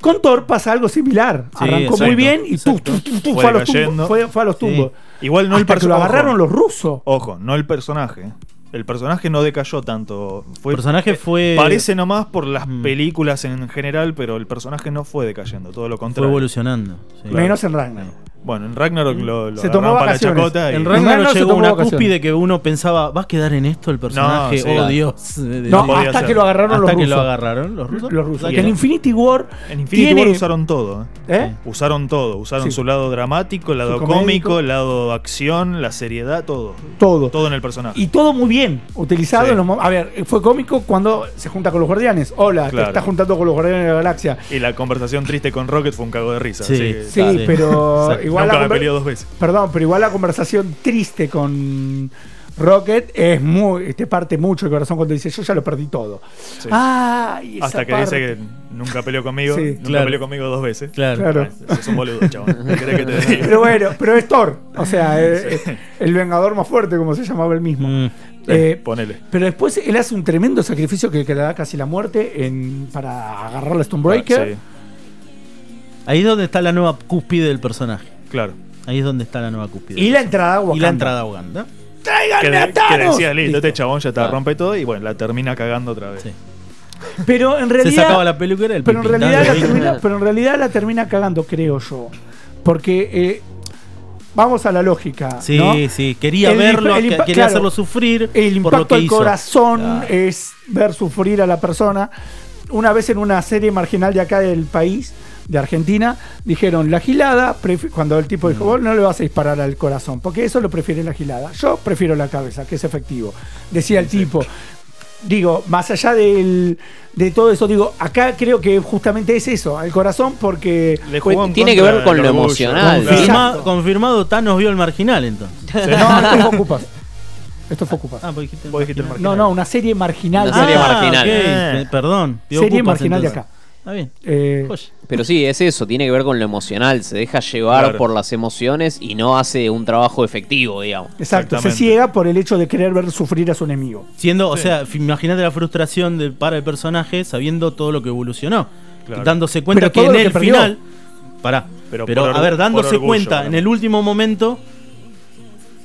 Con Thor pasa algo similar. Sí, Arrancó exacto, muy bien y tú, exacto. tú, tú, tú, Fue a los tumbos, fue, fue a los Sí. tumbos. Igual no el que lo personaje. agarraron los rusos. Ojo, no el personaje. El personaje no decayó tanto. Fue, El personaje fue. Parece nomás por las Mm. películas en general, pero el personaje no fue decayendo, todo lo Fue contrario. evolucionando. sí. Menos en Ragnarok. Bueno, en Ragnarok lo, lo Se tomó para chacota. y- En Ragnarok llegó tomó una vacaciones. cúspide que uno pensaba, ¿va a quedar en esto el personaje? No, sí. oh Dios. De- No, podía hasta ser. que lo agarraron hasta los que rusos. lo agarraron los rusos. Los rusos. Que en Infinity War. En Infinity tiene- War usaron todo. ¿eh? ¿eh? Usaron todo. Usaron Sí. su lado dramático, el lado Su cómico, el lado acción, la seriedad, todo. Todo. Todo en el personaje. Y todo muy bien utilizado Sí. en los A ver, fue cómico cuando se junta con los guardianes. Hola, Claro. te estás juntando con los guardianes de la galaxia. Y la conversación triste con Rocket fue un cago de risa. Sí. que- Sí, Claro. pero [LAUGHS] Exacto. Igual Nunca la me dos veces. Perdón, pero igual la conversación triste con Rocket es muy. Te parte mucho el corazón cuando dice: Yo ya lo perdí todo. Sí. Ah, y esa Hasta que parte. dice que nunca peleó conmigo. Sí. nunca Claro. peleó conmigo dos veces. Claro. Claro. Ah, sos un boludo, chabón. [LAUGHS] ¿Qué querés que te diga? Pero bueno, pero es Thor. O sea, [LAUGHS] eh, eh, el vengador más fuerte, como se llamaba él mismo. Mm. Eh, Ponele. pero después él hace un tremendo sacrificio que, que le da casi la muerte en, para agarrar a Stonebreaker. Sí, Ahí es donde está la nueva cúspide del personaje. Claro. Ahí es donde está la nueva cúspide. Y del la entrada a Y Wakanda. la entrada a Uganda. Que, ¡Tráiganme a que Thanos! decía, listo, este chabón ya está, Ah. rompe todo y bueno, la termina cagando otra vez. Sí. Pero en Se realidad. sacaba la peluquera el pero, en realidad la termina, pero en realidad la termina cagando, creo yo. Porque. eh, vamos a la lógica. Sí, ¿no? sí. Quería El verlo, el que- quería claro, hacerlo sufrir. El por lo impacto que al hizo. corazón Claro. es ver sufrir a la persona. Una vez en una serie marginal de acá del país, de Argentina, dijeron la gilada, cuando el tipo dijo, Mm. vos no le vas a disparar al corazón, porque eso lo prefiere la gilada. Yo prefiero la cabeza, que es efectivo. Decía el tipo. Digo, más allá del, de todo eso, digo, acá creo que justamente es eso, al corazón, porque Pues tiene que ver con lo emocional. Confirma- confirmado, Thanos vio el marginal entonces. [LAUGHS] no, esto fue Ocupas. Esto fue Ocupas. Ah, vos dijiste el Vos dijiste el No, no, una serie marginal. Una serie Ah, marginal. ok. Pe- Perdón. Serie Ocupas, marginal de acá. Está bien. Eh. Pero sí, es eso, tiene que ver con lo emocional, se deja llevar Claro. por las emociones y no hace un trabajo efectivo, digamos. exacto, se ciega por el hecho de querer ver sufrir a su enemigo. Siendo, o sea, imagínate la frustración de, para el personaje sabiendo todo lo que evolucionó. Claro. Dándose cuenta Pero que en que el final. Pará. Pero, Pero por a ver, dándose orgullo, cuenta en el último momento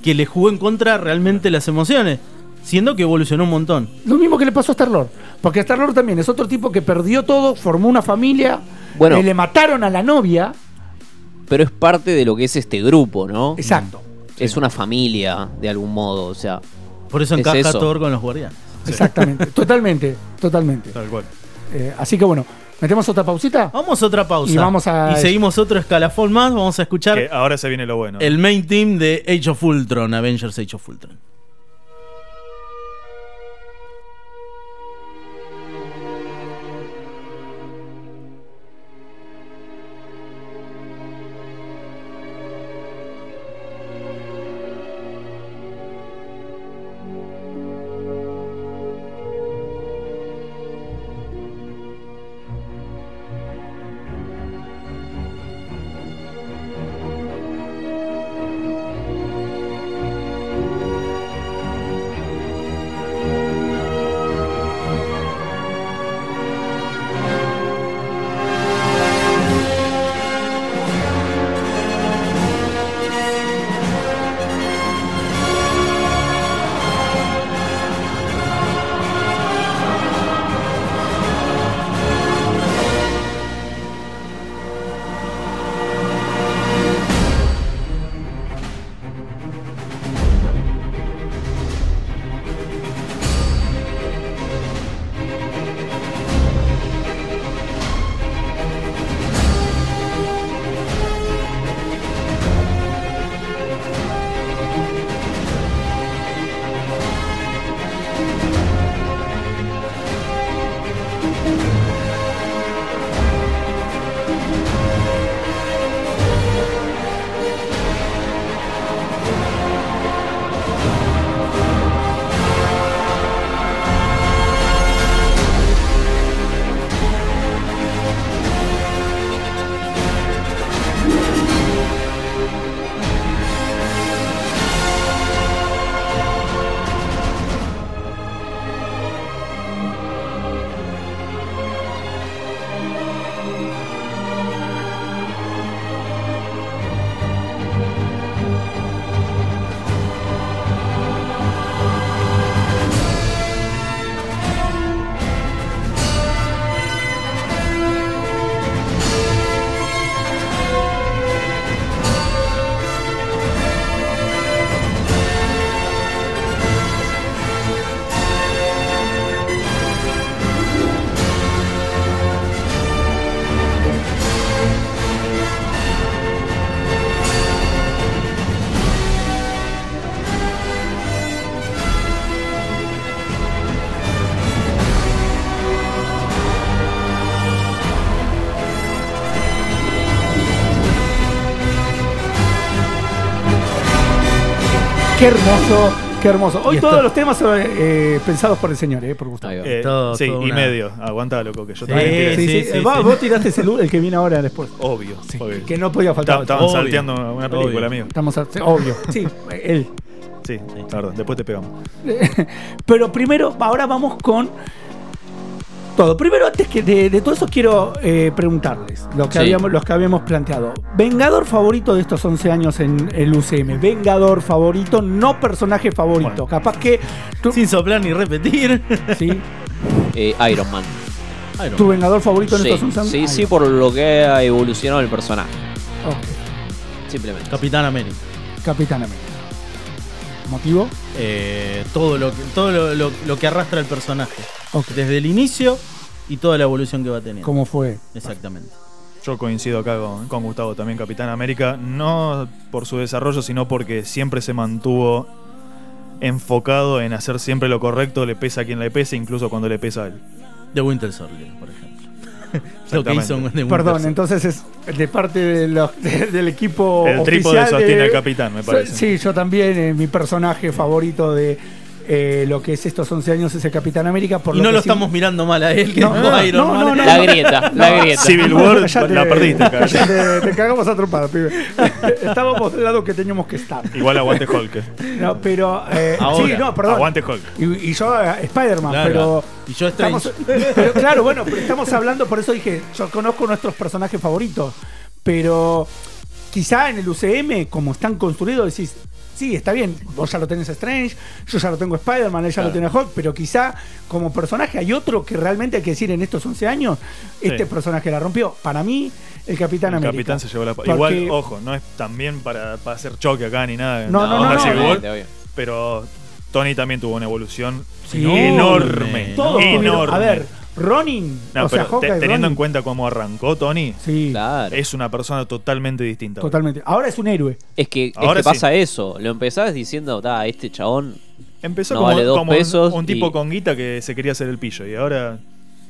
que le jugó en contra realmente las emociones. Siendo que evolucionó un montón. Lo mismo que le pasó a Star-Lord. Porque Star-Lord también es otro tipo que perdió todo, formó una familia, Bueno. eh, le mataron a la novia. Pero es parte de lo que es este grupo, ¿no? Exacto. Es una familia, de algún modo, o sea. Por eso Es encaja eso. Thor con los guardianes. [LAUGHS] Exactamente. totalmente, totalmente. Tal cual. Eh, así que bueno, ¿metemos otra pausita? Vamos a otra pausa. Y vamos a- Y seguimos otro escalafón más. Vamos a escuchar Que ahora se viene lo bueno. el main team de Age of Ultron, Avengers Age of Ultron. Qué hermoso, qué hermoso. Hoy todos los temas son eh, pensados por el señor, eh, por Gustavo. Eh, Todo- sí, todo y una- medio. Aguanta, loco, que yo Sí, también. Sí, sí, sí, eh, vos, sí. vos tiraste ese el que viene ahora después. Obvio. obvio. Que no podía faltar. Estaban Obvio. salteando una película, Obvio. amigo. Estamos a- obvio. [LAUGHS] Sí, él. Sí, perdón, después te pegamos. [LAUGHS] Pero primero, ahora vamos con todo. Primero, antes que de, de todo eso, quiero eh, preguntarles lo que Sí. habíamos, los que habíamos planteado. Vengador favorito de estos 11 años en el UCM. Vengador favorito, no personaje favorito. Bueno. Capaz que tú, Sin soplar ni repetir. ¿sí? Eh, Iron Man. Iron tu Man. vengador favorito en Sí, estos 11 años. sí, sí, por lo que ha evolucionado el personaje. Simplemente. Capitán América. Capitán América. ¿Motivo? Eh, todo lo que, todo lo, lo- lo que arrastra el personaje. Desde el inicio y toda la evolución que va teniendo. ¿Cómo fue? Exactamente. Yo coincido acá con, con Gustavo, también Capitán América, no por su desarrollo, sino porque siempre se mantuvo enfocado en hacer siempre lo correcto, le pesa a quien le pese, incluso cuando le pesa a él. The Winter Soldier, por ejemplo. Lo que Exactamente. hizo en The Winter Perdón, entonces es de parte de los- [LAUGHS] de- del equipo El trípode oficial sostiene al capitán, me parece. Sí, yo también, eh, mi personaje favorito de eh, lo que es estos 11 años es el Capitán América. Por y no que lo sí- estamos mirando mal a él, que No, no, no, Iron no, Man. no, no. La grieta, la grieta. Civil War Cállate, la perdiste, [LAUGHS] cara. cállate, te cagamos a tropada, pibe. [LAUGHS] Estábamos del lado que teníamos que estar. Igual aguante Hulk. No, pero. eh, Ahora, sí, no, perdón. Aguante Hulk. Y, y yo Spider-Man, Claro. pero. Y yo Strange. Estamos, [LAUGHS] pero claro, bueno, pero estamos hablando, por eso dije, yo conozco nuestros personajes favoritos, pero quizá en el UCM, como están construidos, decís, sí, está bien, vos ya lo tenés a Strange, yo ya lo tengo a Spider-Man, él ya lo tiene a Hulk, pero quizá como personaje hay otro que realmente hay que decir en estos 11 años, este personaje la rompió. Para mí, el Capitán El América. capitán se llevó la Porque- Igual, ojo, no es también para, para hacer choque acá ni nada. No, no, no, no, no. Obvio. Pero Tony también tuvo una evolución Sí. enorme. Enorme. A ver, Ronin, No, o sea, pero te- Hawkeye, teniendo Ronin, en cuenta cómo arrancó Tony, Sí, Claro. es una persona totalmente distinta. totalmente. Ahora es un héroe. Es que, es Ahora que sí. pasa eso. Lo empezás diciendo, da, este chabón. Empezó No como, vale dos como pesos un tipo y- con guita que se quería hacer el pillo y ahora.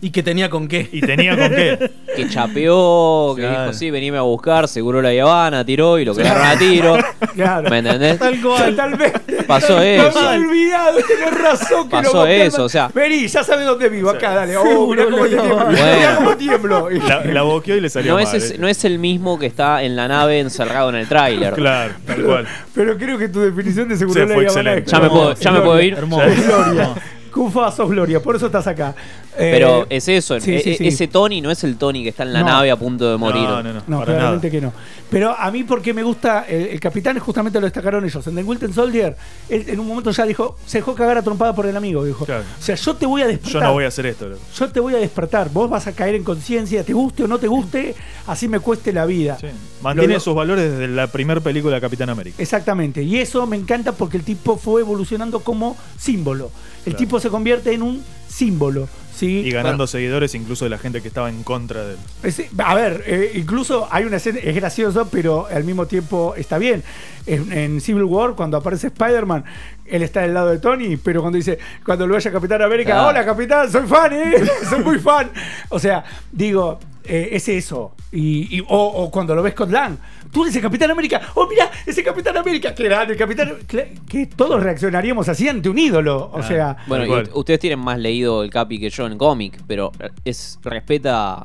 Y que tenía con qué. Y tenía con qué. [LAUGHS] Que chapeó, que Claro. dijo, sí, venime a buscar, seguro la Habana, tiró y lo quedaron a tiro. Claro. ¿Me entendés? Tal cual. Totalmente. Pasó No eso. me he olvidado, tenés razón que Pasó eso, o sea- Vení, ya sabes dónde vivo, acá, dale. Oh, mirá cómo tiemblo. Mirá cómo tiemblo. La, la boqueó y le salió No mal. es, eh. no es el mismo que está en la nave encerrado en el tráiler. Claro, tal cual. Pero creo que tu definición de seguridad Sí, fue excelente. Ya me puedo, ya me puedo ir. Hermoso. [LAUGHS] Gloria. Cufa, sos Gloria, por eso estás acá. Eh, Pero es eso, sí, e- sí, e- sí. ese Tony no es el Tony que está en la No. nave a punto de morir. No, no, no. No, para claramente nada. que no. Pero a mí porque me gusta, el, el capitán justamente lo destacaron ellos. En The Wilton Soldier, él en un momento ya dijo, se dejó cagar a trompada por el amigo, dijo. Claro. O sea, yo te voy a despertar. Yo no voy a hacer esto. loco. Yo te voy a despertar, vos vas a caer en conciencia, te guste o no te guste, así me cueste la vida. Sí. Mantiene Lo- sus valores desde la primera película de Capitán América. Exactamente, y eso me encanta porque el tipo fue evolucionando como símbolo. El Claro. tipo se convierte en un símbolo. ¿Sí? Y ganando seguidores incluso de la gente que estaba en contra de él. Es- a ver, eh, incluso hay una escena, es gracioso, pero al mismo tiempo está bien. En, en Civil War, cuando aparece Spider-Man, él está del lado de Tony, pero cuando dice, cuando lo vaya Capitán América, Claro. hola Capitán, soy fan, ¿eh? [LAUGHS] soy muy fan. O sea, digo, eh, es eso. Y, y- o, o cuando lo ves con Lang, tú eres el Capitán América, oh mira, ese Capitán América, grande, el Capitán. Que todos reaccionaríamos así ante un ídolo. O sea, Bueno, ustedes tienen más leído el Capi que yo en cómic, pero es respeta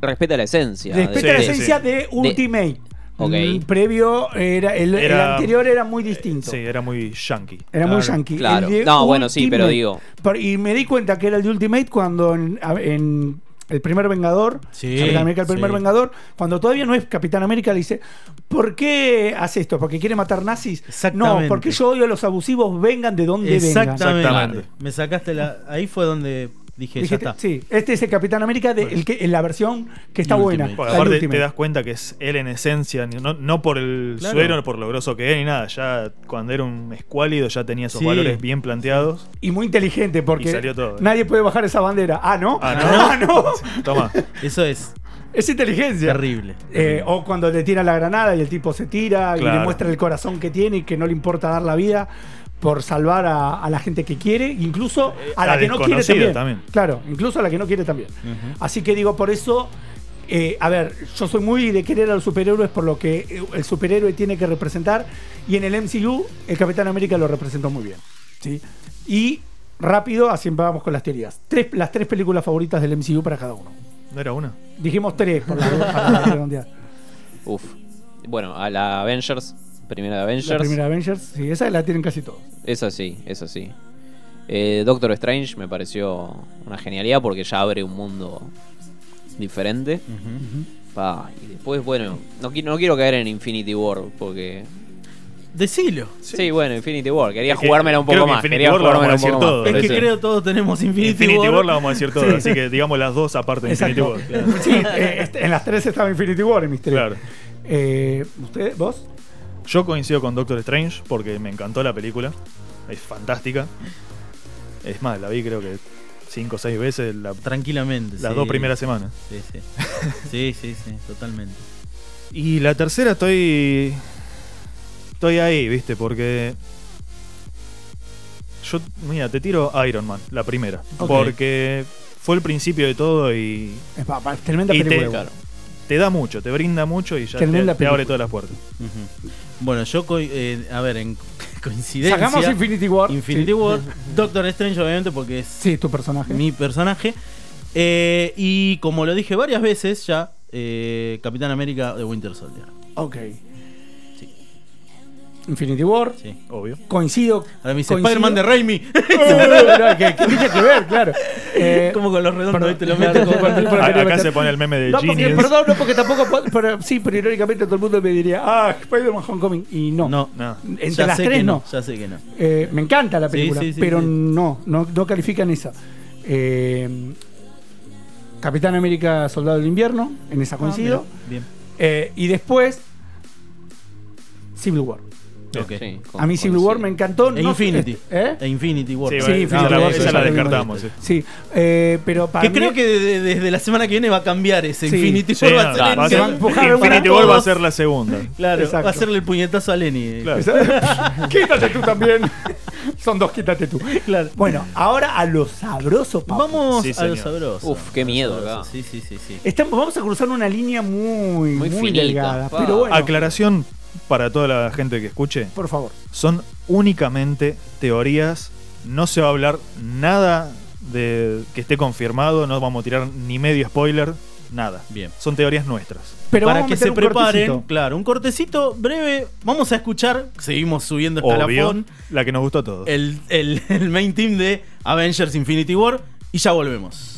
respeta la esencia. respeta Sí, la esencia sí. de Ultimate. El previo era el, anterior era muy distinto. Sí, era muy yankee. Era muy yankee. Claro. No, bueno, sí, pero digo- y me di cuenta que era el de Ultimate cuando en el primer Vengador, Sí, Capitán América el primer sí. Vengador, cuando todavía no es Capitán América, le dice, ¿por qué hace esto? ¿Porque quiere matar nazis? No, porque yo odio a los abusivos, vengan de donde vengan. Exactamente. Exactamente. Me sacaste la. Ahí fue donde dije, Dijiste, ya está. sí, este es el Capitán América de, el que, en la versión que está buena. Porque aparte te das cuenta que es él en esencia, no, no por el Claro. suero, por lo groso que es ni nada. Ya cuando era un escuálido ya tenía esos Sí. valores bien planteados. Y muy inteligente porque salió todo. nadie puede bajar esa bandera. Ah, ¿no? Ah, [LAUGHS] Ah, ¿no? no. Toma. Eso es Es inteligencia. terrible. Eh, o cuando le tira la granada y el tipo se tira y le muestra el corazón que tiene y que no le importa dar la vida por salvar a, a la gente que quiere, incluso a la a que no quiere también. también. Claro, incluso a la que no quiere también. Así que digo, por eso, eh, a ver, yo soy muy de querer a los superhéroes por lo que eh, el superhéroe tiene que representar y en el MCU el Capitán América lo representó muy bien. ¿sí? Y rápido, así vamos con las teorías. Tres, las tres películas favoritas del MCU para cada uno. ¿No era una? Dijimos tres por la, para. [LAUGHS] Uf. Bueno, a la Avengers, primera de La Avengers. primera Avengers, sí, esa la tienen casi todos. Esa sí, esa sí. Eh, Doctor Strange me pareció una genialidad porque ya abre un mundo diferente. Pa, y después, bueno, no, no quiero caer en Infinity War porque. Decilo. Sí, bueno, Infinity War. Quería Es que jugármela un creo poco que más. Infinity Quería War la jugármela un vamos a poco decir más. todo. Es que Sí. creo todos tenemos Infinity, Infinity, War. la War. vamos a decir todo, Sí. así que digamos las dos aparte de Infinity. War. Sí, eh, [LAUGHS] este, en las tres estaba Infinity War en mis tres. Claro. Eh, ¿Usted, vos? Yo coincido con Doctor Strange porque me encantó la película. Es fantástica. Es más, la vi creo que cinco o seis veces la- Tranquilamente. las sí. dos primeras semanas. Sí, sí. [LAUGHS] Sí, sí, sí, totalmente. Y la tercera estoy. Estoy ahí, viste, porque. Yo, mira, te tiro Iron Man, la primera. Porque fue el principio de todo y Es pa- pa- tremenda Y película. te-. Te da mucho, te brinda mucho y ya te, abre todas las puertas. Bueno, yo, eh, a ver, en- [LAUGHS] coincidencia. Sacamos Infinity War. Infinity Sí. War. Doctor Strange, obviamente, porque es Sí, tu personaje. mi personaje. Eh, y como lo dije varias veces ya, eh, Capitán América de Winter Soldier. Ok. Infinity War. Sí. Obvio. Coincido. Ahora me dice coincido- Spider-Man de Raimi. [LAUGHS] No, ¿Qué, qué tiene que ver? Claro. [LAUGHS] Eh, como con los redondos, perdón, ¿viste? Lo como cuando- Acá meter- se pone el meme de No, porque, perdón, no, porque tampoco. Pero, sí, pero irónicamente todo el mundo me diría, ah, Spider-Man Homecoming. Y no. No, No. Entre ya las tres no. Ya sé que no. Eh, me encanta la película, sí, sí, pero sí. no, no, no califican esa. Eh, Capitán América, Soldado del Invierno, en esa coincido. Ah, Bien. Eh, y después, Civil War. Ok. Sí, con- A mí Civil War me encantó. E no- Infinity. ¿Eh? E Infinity War. Sí, Infinity esa la- War, esa la descartamos. sí. Eh, pero para Que mí- creo que de- de- desde la semana que viene va a cambiar ese Sí. Infinity War. no, va el- a ser- Infinity War va a ser la segunda. Claro, Exacto. va a hacerle el puñetazo a Lenny. Claro. [LAUGHS] quítate tú también. Son dos, quítate tú. Claro. Bueno, ahora a lo sabroso, papu. Vamos Sí, a señor. lo sabroso. Uf, qué miedo acá. Sí, sí, sí, sí. Estamos, vamos a cruzar una línea muy, muy, Muy finita, delgada. Pero bueno, Aclaración para toda la gente que escuche. por favor. Son únicamente teorías. No se va a hablar nada de que esté confirmado. No vamos a tirar ni medio spoiler. Nada. Bien. Son teorías nuestras. Pero Para que se preparen, cortecito. claro, un cortecito breve. Vamos a escuchar, seguimos subiendo Obvio. escalafón, La que nos gustó a todos. el, el, [LAUGHS] el main team de Avengers Infinity War y ya volvemos.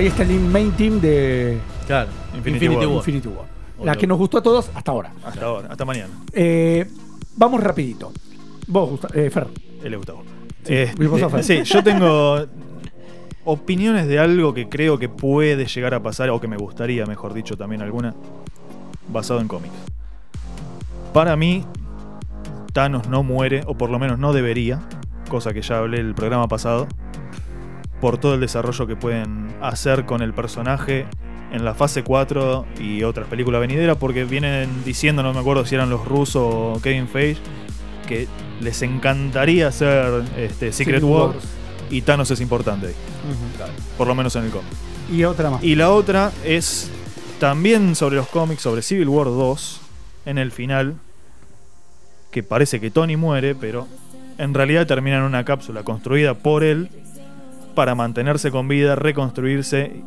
Ahí está el main team de Claro, Infinity War. Infinity War. La que nos gustó a todos hasta ahora. Hasta ahora, hasta mañana. Eh, vamos rapidito. Vos, Gusta- eh, Fer. Él le gustó. y vos, Rafael. sí, yo tengo opiniones de algo que creo que puede llegar a pasar, o que me gustaría, mejor dicho, también alguna, basado en cómics. Para mí, Thanos no muere, o por lo menos no debería, cosa que ya hablé el programa pasado, por todo el desarrollo que pueden hacer con el personaje en la fase 4 y otras películas venideras, porque vienen diciendo, no me acuerdo si eran los rusos o Kevin Feige, que les encantaría hacer este, Secret Wars y Thanos es importante ahí, por lo menos en el cómic. Y otra más. Y la otra es también sobre los cómics, sobre Civil War 2, en el final, que parece que Tony muere, pero en realidad termina en una cápsula construida por él para mantenerse con vida, reconstruirse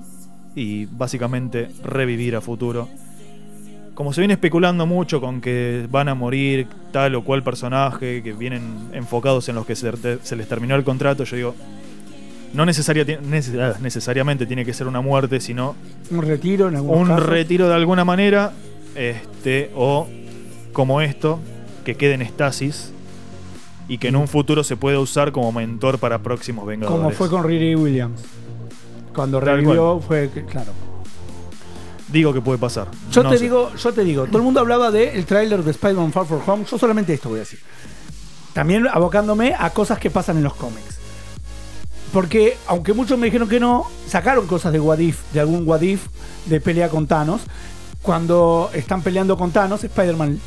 y básicamente revivir a futuro. Como se viene especulando mucho con que van a morir tal o cual personaje, que vienen enfocados en los que se, se les terminó el contrato, yo digo, no necesaria- neces- ah, necesariamente tiene que ser una muerte, sino un retiro en un casos. retiro de alguna manera, este, o como esto, que quede en estasis y que en un futuro se pueda usar como mentor para próximos Vengadores. Como fue con Riri Williams. Cuando Tal revivió fue claro. Digo que puede pasar. Yo No te sé. digo, yo te digo, todo el mundo hablaba del tráiler de Spider-Man Far From Home, yo solamente esto voy a decir. También abocándome a cosas que pasan en los cómics. Porque, aunque muchos me dijeron que no, sacaron cosas de What If, de algún What If de pelea con Thanos. Cuando están peleando con Thanos, Spider-Man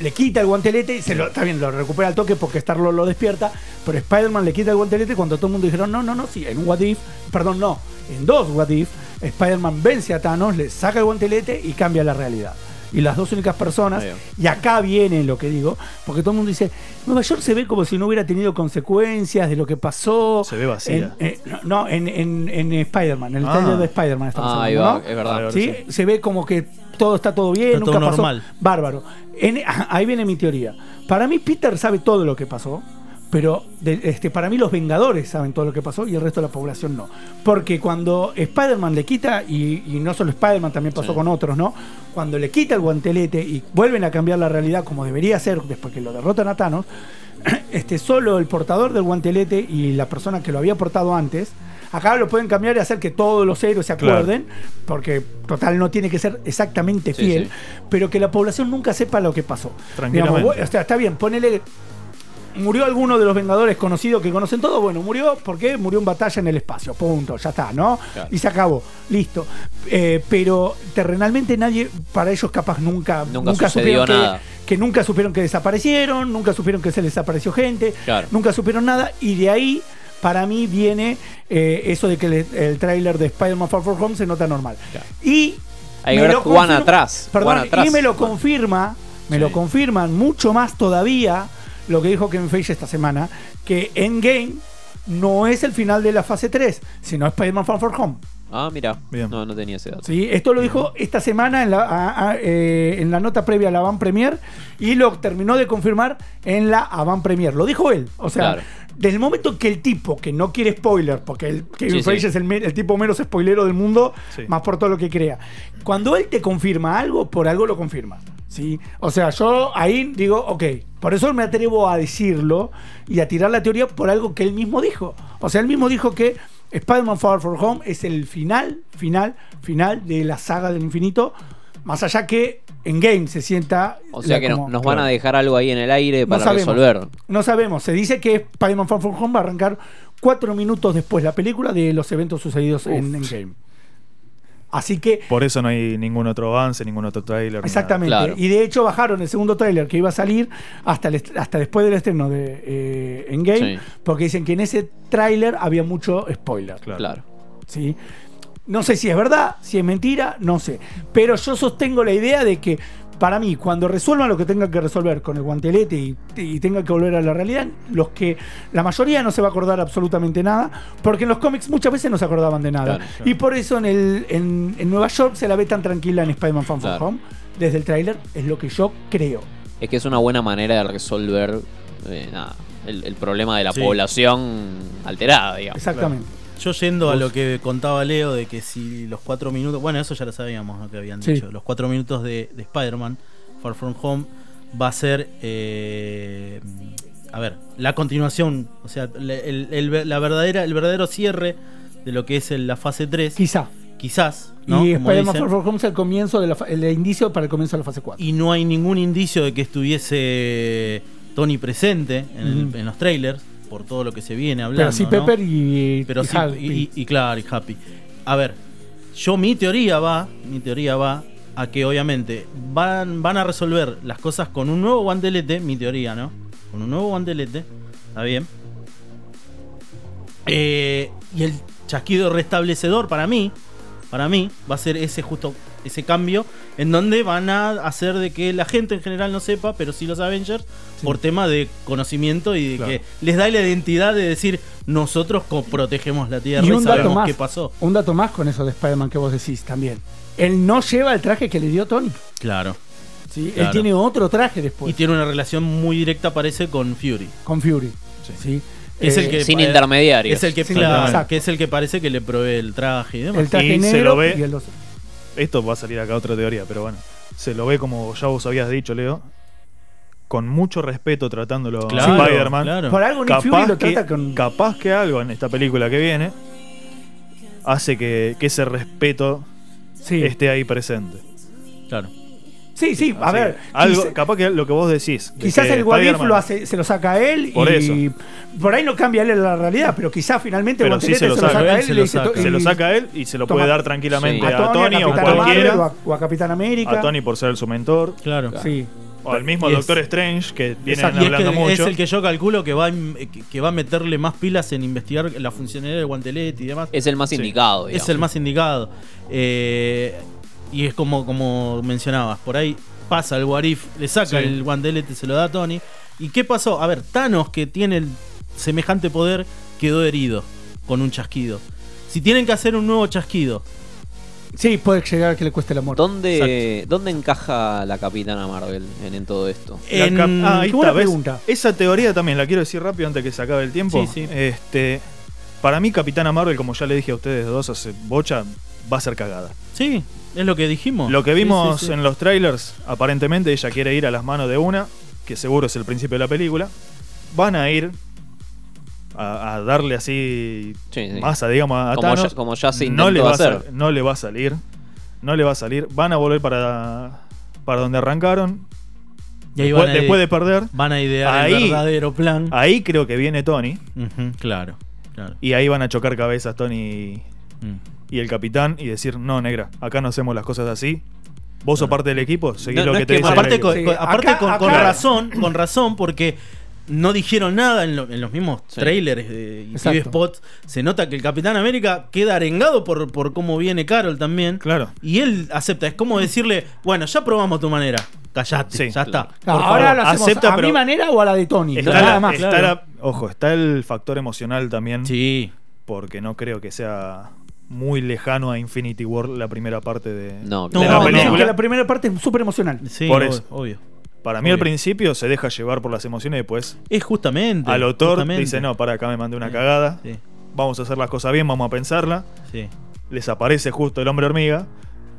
le quita el guantelete y se lo, está bien, lo recupera al toque porque Star-Lord lo despierta, pero Spider-Man le quita el guantelete cuando todo el mundo dijeron, no, no, no, sí, en un What If, perdón, no, en dos What If, Spider-Man vence a Thanos, le saca el guantelete y cambia la realidad. Y las dos únicas personas, y acá viene lo que digo, porque todo el mundo dice, Nueva York se ve como si no hubiera tenido consecuencias de lo que pasó. Se ve vacía. En- eh, no, en, en, en Spider-Man, en el Ah. trailer de Spider-Man estamos Ah, ahí hablando, va, ¿no? es verdad. ¿Sí? Se ve como que todo está todo bien, Está nunca todo pasó. normal. Bárbaro. En- [LAUGHS] ahí viene mi teoría. Para mí, Peter sabe todo lo que pasó. Pero de- este, para mí los Vengadores saben todo lo que pasó y el resto de la población no. Porque cuando Spider-Man le quita, y, y no solo Spider-Man, también pasó Sí. con otros, ¿no? Cuando le quita el guantelete y vuelven a cambiar la realidad como debería ser después que lo derrotan a Thanos, [CLEARS THROAT] este, solo el portador del guantelete y la persona que lo había portado antes, acá lo pueden cambiar y hacer que todos los héroes se Claro. acuerden, porque total no tiene que ser exactamente fiel, sí. pero que la población nunca sepa lo que pasó. Digamos, o sea, está bien, ponele. Murió alguno de los Vengadores conocidos que conocen todo. Bueno, murió porque murió en batalla en el espacio. Punto. Ya está, ¿no? Claro. Y se acabó. Listo. Eh, pero terrenalmente nadie, para ellos capaz nunca, Nunca sucedió supieron nada. que nunca supieron que desaparecieron, nunca supieron que se les desapareció gente, Claro. nunca supieron nada. Y de ahí, para mí, viene eh, eso de que el, el tráiler de Spider-Man Far From Home se nota normal. Claro. Y me lo Juan confirma- atrás, Perdón, atrás. y me lo confirma, me Sí. lo confirman mucho más todavía lo que dijo Kevin Feige esta semana, que Endgame no es el final de la fase 3, sino Spider-Man Far From Home. Ah, mira. Bien. No, no tenía ese dato. ¿sí? Esto lo dijo esta semana en la, a- a- eh, en la nota previa a la Avant Premier y lo terminó de confirmar en la Avant Premier. Lo dijo él. O sea, Claro. desde el momento que el tipo que no quiere spoiler, porque el Kevin Sí, es el, tipo menos spoilero del mundo, Sí. más por todo lo que crea. Cuando él te confirma algo, por algo lo confirma. ¿sí? O sea, yo ahí digo, ok, por eso me atrevo a decirlo y a tirar la teoría por algo que él mismo dijo. O sea, él mismo dijo que Spider-Man Far From Home es el final, final, final de la saga del infinito, más allá que en Game se sienta... O sea que no- nos van a dejar algo ahí en el aire no para sabemos. resolver. No sabemos. Se dice que Spider-Man Far From Home va a arrancar cuatro minutos después la película de los eventos sucedidos en Endgame. Así que Por eso no hay ningún otro avance, ningún otro trailer. Exactamente. Claro. Y de hecho bajaron el segundo tráiler que iba a salir hasta, el hasta después del estreno de eh, Endgame, Sí. porque dicen que en ese tráiler había mucho spoiler. Claro. Claro. ¿sí? No sé si es verdad, si es mentira, no sé. Pero yo sostengo la idea de que para mí, cuando resuelvan lo que tengan que resolver con el guantelete y, y tengan que volver a la realidad, los que la mayoría no se va a acordar absolutamente nada, porque en los cómics muchas veces no se acordaban de nada. Claro, Y por eso en, el, en, en Nueva York se la ve tan tranquila en Spider-Man Fan From Claro. Home. Desde el tráiler es lo que yo creo. Es que es una buena manera de resolver eh, nada, el, el problema de la Sí. población alterada, digamos. Exactamente. Yo yendo a lo que contaba Leo de que si los cuatro minutos, bueno, eso ya lo sabíamos lo que habían Sí. dicho, los cuatro minutos de, de Spider-Man, Far From Home, va a ser, eh, a ver, la continuación, o sea, el, el- la verdadera, el verdadero cierre de lo que es el- la fase 3, Quizá. quizás, ¿no? y Spider-Man. Far From Home es el comienzo de la el indicio para el comienzo de la fase 4. y no hay ningún indicio de que estuviese Tony presente en, el- Ujú. en los trailers, por todo lo que se viene hablando. Pero sí ¿no? Pepper y, Pero y sí, Happy. y, y claro, y Happy. A ver, yo mi teoría va, mi teoría va a que obviamente van, van a resolver las cosas con un nuevo guantelete, mi teoría, ¿no? Con un nuevo guantelete, está bien. Eh, y el chasquido restablecedor para mí, para mí, va a ser ese justo ese cambio en donde van a hacer de que la gente en general no sepa, pero sí los Avengers, por tema de conocimiento y de Claro. que les da la identidad de decir nosotros protegemos la Tierra Y y, un dato sabemos más. qué pasó. Un dato más con eso de Spider-Man que vos decís también. Él no lleva el traje que le dio Tony. Claro. ¿sí? Él tiene otro traje después. Y tiene una relación muy directa, parece, con Fury. con Fury. ¿sí? Es Eh, el que Sin intermediarios. Es el que, Sin claro, intermediarios. que es el que parece que le provee el traje y demás. el traje Y se negro lo ve- y el dos. Esto va a salir acá otra teoría, pero bueno. Se lo ve como ya vos habías dicho, Leo. Con mucho respeto tratándolo Claro, a Spider-Man. claro. Por algo Nick Fury Capaz lo que, trata con. capaz que algo en esta película que viene hace que, que ese respeto Sí, esté ahí presente. Claro. Sí, sí, a Así ver. que algo, quizá- capaz que lo que vos decís. de Quizás que el What If Spider-Man- lo hace, se lo saca a él Por y por ahí no cambia él la realidad, pero quizás finalmente Pero sí guantelete se lo saca, a él él se y lo dice saca. to- Se lo y- saca a él y se lo Toma. puede dar tranquilamente Sí. a a Tony, Tony a o Capitán. Marvel o a, o a Capitán América. A Tony por ser su mentor. Claro. Sí. O al mismo Y es- Doctor Strange, que vienen Exacto, y es, hablando que mucho. es el que yo calculo que va, a que- que va a meterle más pilas en investigar la funcionalidad del guantelete y demás. Es el más Sí. indicado. Es digamos. el más indicado. Eh, y es como, como mencionabas, por ahí pasa el Warif, le saca Sí. el guantelete, se lo da a Tony. ¿Y qué pasó? A ver, Thanos, que tiene el semejante poder, quedó herido con un chasquido. Si tienen que hacer un nuevo chasquido, Sí, puede llegar a que le cueste la muerte. ¿Dónde, ¿Dónde encaja la Capitana Marvel en, en todo esto? La en- cap- ah, ahí está, pregunta. Esa teoría también la quiero decir rápido antes que se acabe el tiempo. Sí, sí. Este, para mí, Capitana Marvel, como ya le dije a ustedes dos hace bocha, va a ser cagada. sí, es lo que dijimos. Lo que vimos sí, sí. en los trailers, aparentemente ella quiere ir a las manos de una, que seguro es el principio de la película. Van a ir a, a darle así Sí, sí. masa, digamos, a Como Thanos. ya- como ya se no le va a hacer. no le va a salir. No le va a salir. Van a volver para, para donde arrancaron. Y ahí después, van a, después de perder. van a idear Ahí- el verdadero plan. Ahí creo que viene Tony. Claro, claro. Y ahí van a chocar cabezas Tony y, Mm. Y el capitán y decir, no, negra, acá no hacemos las cosas así. Vos sos Claro. parte del equipo, seguí No- lo no que te que- dice aparte con, Sí, con- aparte acá- con, con acá- razón, con razón, porque no dijeron nada en, lo- en los mismos Sí. trailers y Exacto. TV spots. Se nota que el Capitán América queda arengado por, por cómo viene Carol también. Claro. Y él acepta. Es como decirle, bueno, ya probamos tu manera. Callate, Sí. ya está. Por ahora favor, lo hacemos acepta, a pero- mi manera o a la de Tony. Está nada la- más. está claro. la- ojo, está el factor emocional también. Sí. Porque no creo que sea muy lejano a Infinity War la primera parte de, No, de No, la No, película. la primera parte es súper emocional. Sí, Por eso. obvio. Para mí al principio se deja llevar por las emociones y después Es justamente. al autor justamente. dice, no, para acá me mandé una Sí. cagada. Sí, Vamos a hacer las cosas bien, vamos a pensarla. sí. Les aparece justo el hombre hormiga.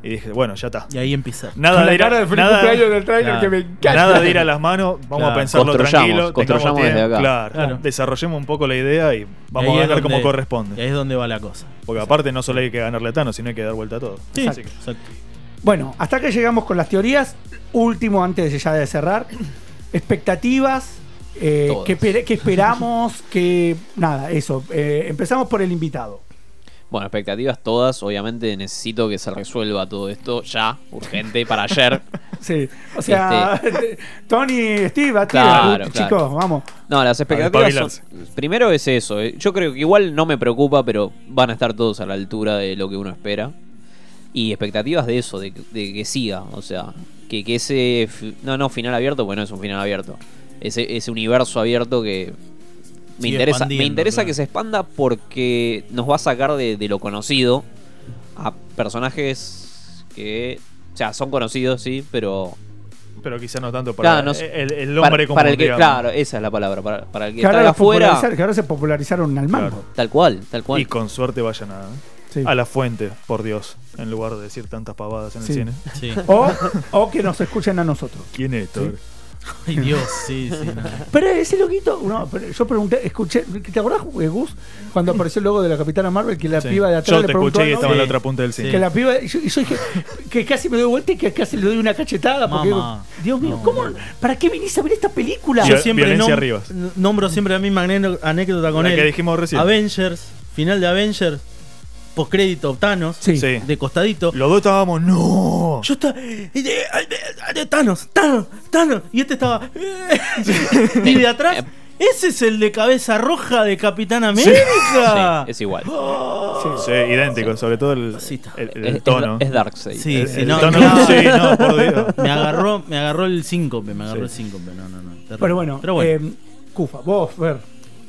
Y dije, bueno, ya está. Y ahí empieza. Nada de ir a- nada- cumpleaños del trailer Claro. que me encanta. Nada de ir a las manos, vamos Claro. a pensarlo Construyamos, tranquilo. construyamos desde acá. Claro, Claro. desarrollemos un poco la idea y vamos Y a ganar como donde- corresponde. Y ahí es donde va la cosa. Porque aparte no solo hay que ganarle a Thanos, sino hay que dar vuelta a todo. Sí, exacto. Bueno, hasta que llegamos con las teorías. Último, antes de ya de cerrar. Expectativas. eh. ¿qué, esper- qué esperamos? [LAUGHS] que Nada, eso. Eh, empezamos por el invitado. Bueno, expectativas todas. Obviamente necesito que se resuelva todo esto ya, urgente, para ayer. [LAUGHS] Sí. O sea, [LAUGHS] Tony, Steve, activa, Claro, chicos, claro. vamos. No, las expectativas son. Primero es eso. eh. Yo creo que igual no me preocupa, pero van a estar todos a la altura de lo que uno espera. Y expectativas de eso, de, de que siga. O sea, que, que ese. fi- No, no, final abierto, pues no es un final abierto. Ese, ese universo abierto que. Me interesa, me interesa claro. que se expanda porque nos va a sacar de, de lo conocido a personajes que. O sea, son conocidos, sí, pero. Pero quizá no tanto para Claro, no sé. el, Para, hombre como para el que, claro, esa es la palabra. Para, para el que Que ahora, está los afuera. popularizar- que ahora se popularizaron al mango. Claro. Tal cual, tal cual. Y con suerte vayan a, Sí. a la fuente, por Dios, en lugar de decir tantas pavadas en Sí. el cine. Sí. O, o que nos escuchen a nosotros. ¿Quién es Thor? [LAUGHS] Ay, Dios, sí, sí. no. Pero ese loquito, no, pero yo pregunté, escuché, ¿te acordás, eh, Gus, cuando apareció el logo de la Capitana Marvel que la Sí. piba de atrás Yo le te preguntó escuché y estaba en la otra punta del cine. Que la piba, y yo, y yo dije que casi me doy vuelta y que casi le doy una cachetada porque Mamá. Dios mío, No. ¿cómo? ¿Para qué viniste a ver esta película? Yo- siempre nom- n- nombro siempre la misma anécdota- anécdota con La él. que dijimos recién. Avengers, final de Avengers, postcrédito Thanos, Sí. De costadito. Los dos estábamos, no. Yo estaba. eh, eh, eh, Thanos, Thanos, Thanos. Y este estaba. [LAUGHS] y de atrás. Ese es el de cabeza roja de Capitán América. Sí, es igual. Sí, idéntico, sobre todo el, es- tono. es Darkseid. Sí, El- sí, el no, tono- no. sí, no, por Dios. [LAUGHS] Me agarró, me agarró el síncope, me agarró Sí. el síncope. No, no, no. terrible. Pero bueno, Pero bueno. eh, Cufa, vos, ver.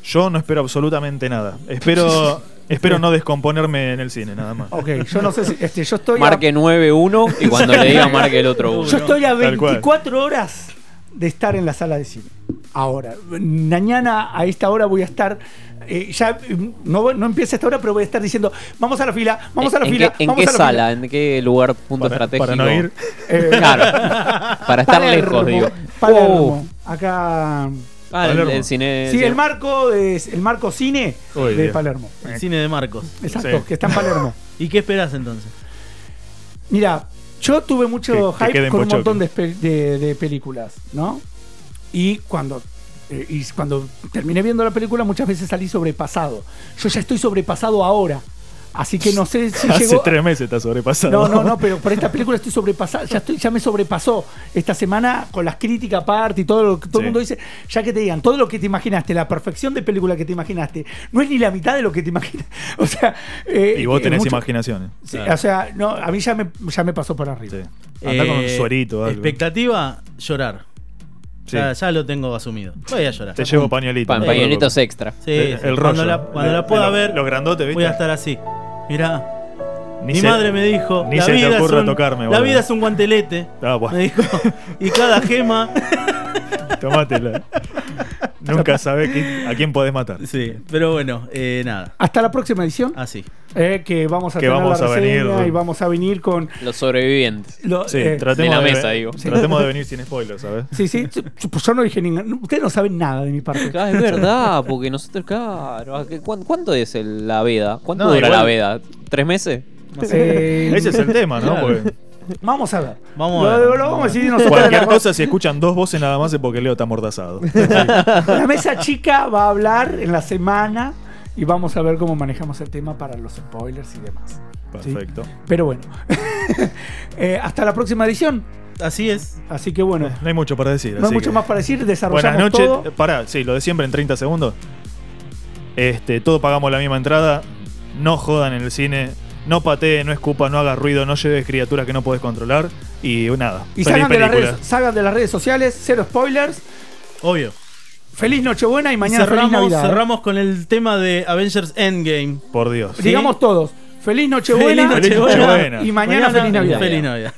Yo no espero absolutamente nada. Espero, [LAUGHS] espero no descomponerme en el cine, nada más. Ok, yo no sé si. Este, yo estoy. a- Marque 9-1 y cuando le diga marque el otro 1. Yo estoy a Tal cual. 24 horas de estar en la sala de cine. Ahora, mañana a esta hora voy a estar. eh, ya mm, no, no empieza esta hora, pero voy a estar diciendo: Vamos a la fila, vamos a la ¿En fila. qué, en vamos qué a la sala? ¿En qué lugar, punto Para, estratégico? para no ir. fila". Eh, Claro. [LAUGHS] Para estar Palermo, lejos, digo. Palermo. Oh. Acá. Ah, el, Palermo. el cine. Sí, el marco, de, el marco cine Uy, de Dios. Palermo. El cine de Marcos. Exacto, Sí. que está en Palermo. [LAUGHS] ¿Y qué esperás entonces? Mira, yo tuve mucho Que- que hype en con un montón de, espe- de- de películas, ¿no? Y cuando, eh, y cuando terminé viendo la película, muchas veces salí sobrepasado. Yo ya estoy sobrepasado ahora. Así que no sé si [LAUGHS] Hace llegó. tres meses está sobrepasado. No, no, no, pero por esta película estoy sobrepasado, ya estoy, ya me sobrepasó esta semana con las críticas aparte y todo lo que todo Sí. el mundo dice, ya que te digan, todo lo que te imaginaste, la perfección de película que te imaginaste, no es ni la mitad de lo que te imaginas. [LAUGHS] O sea, eh, Y vos eh, tenés mucho- imaginación. Sí, O sea, no, a mí ya me, ya me pasó por arriba. Sí. Andá con un Eh, suerito algo. Expectativa, llorar. Sí. Ya, ya lo tengo asumido. Voy a llorar. Te llevo. Pa- pañuelitos preocupes. extra. Sí, El- sí. el cuando la, cuando De- la pueda lo- ver, los grandotes, ¿viste? voy a estar así. Mirá, Ni mi se- madre me dijo, ni la se te vida, es ocurra un, tocarme, la vida es un guantelete. Ah, bueno. Me dijo, y cada gema. [LAUGHS] Tomátela. Nunca sabés qui- a quién podés matar. Sí, pero bueno, eh, nada. Hasta la próxima edición, Así. eh, que vamos a Que tener vamos la a reseña venir. y vamos a venir con... Los sobrevivientes. lo- Sí, eh, tratemos de la de, mesa, digo. tratemos de [LAUGHS] venir sin spoilers, ¿sabes? sí, sí, pues yo no dije ningún... Ustedes no saben nada de mi parte. Ah, es verdad, porque nosotros, claro. ¿a qué- cuán- ¿Cuánto es el- la veda? ¿Cuánto No, dura igual- la veda? ¿Tres meses? Eh, Ese es el tema, ¿no? Claro. Porque Vamos a ver. Vamos lo, a ver. lo vamos a decidir nosotros. cualquier cosa, si escuchan dos voces nada más es porque Leo está amordazado. [LAUGHS] La mesa chica va a hablar en la semana y vamos a ver cómo manejamos el tema para los spoilers y demás. ¿sí? Perfecto. Pero bueno, [LAUGHS] Eh, hasta la próxima edición. Así es. Así que bueno, No hay mucho para decir. no hay mucho que- más para decir. Buenas Desarrollamos noches. todo. Eh, Pará, sí, lo de siempre en 30 segundos. Este, todos pagamos la misma entrada. No jodan en el cine. No patee, no escupa, no hagas ruido, no lleves criaturas que no puedes controlar. Y nada. Y feliz salgan de, las redes, salgan de las redes sociales, cero spoilers. Obvio. Feliz Nochebuena y mañana feliz cerramos, Navidad. ¿eh? cerramos con el tema de Avengers Endgame. Por Dios. Digamos todos. Feliz Nochebuena, Feliz Nochebuena. y mañana, feliz Navidad. Feliz Navidad.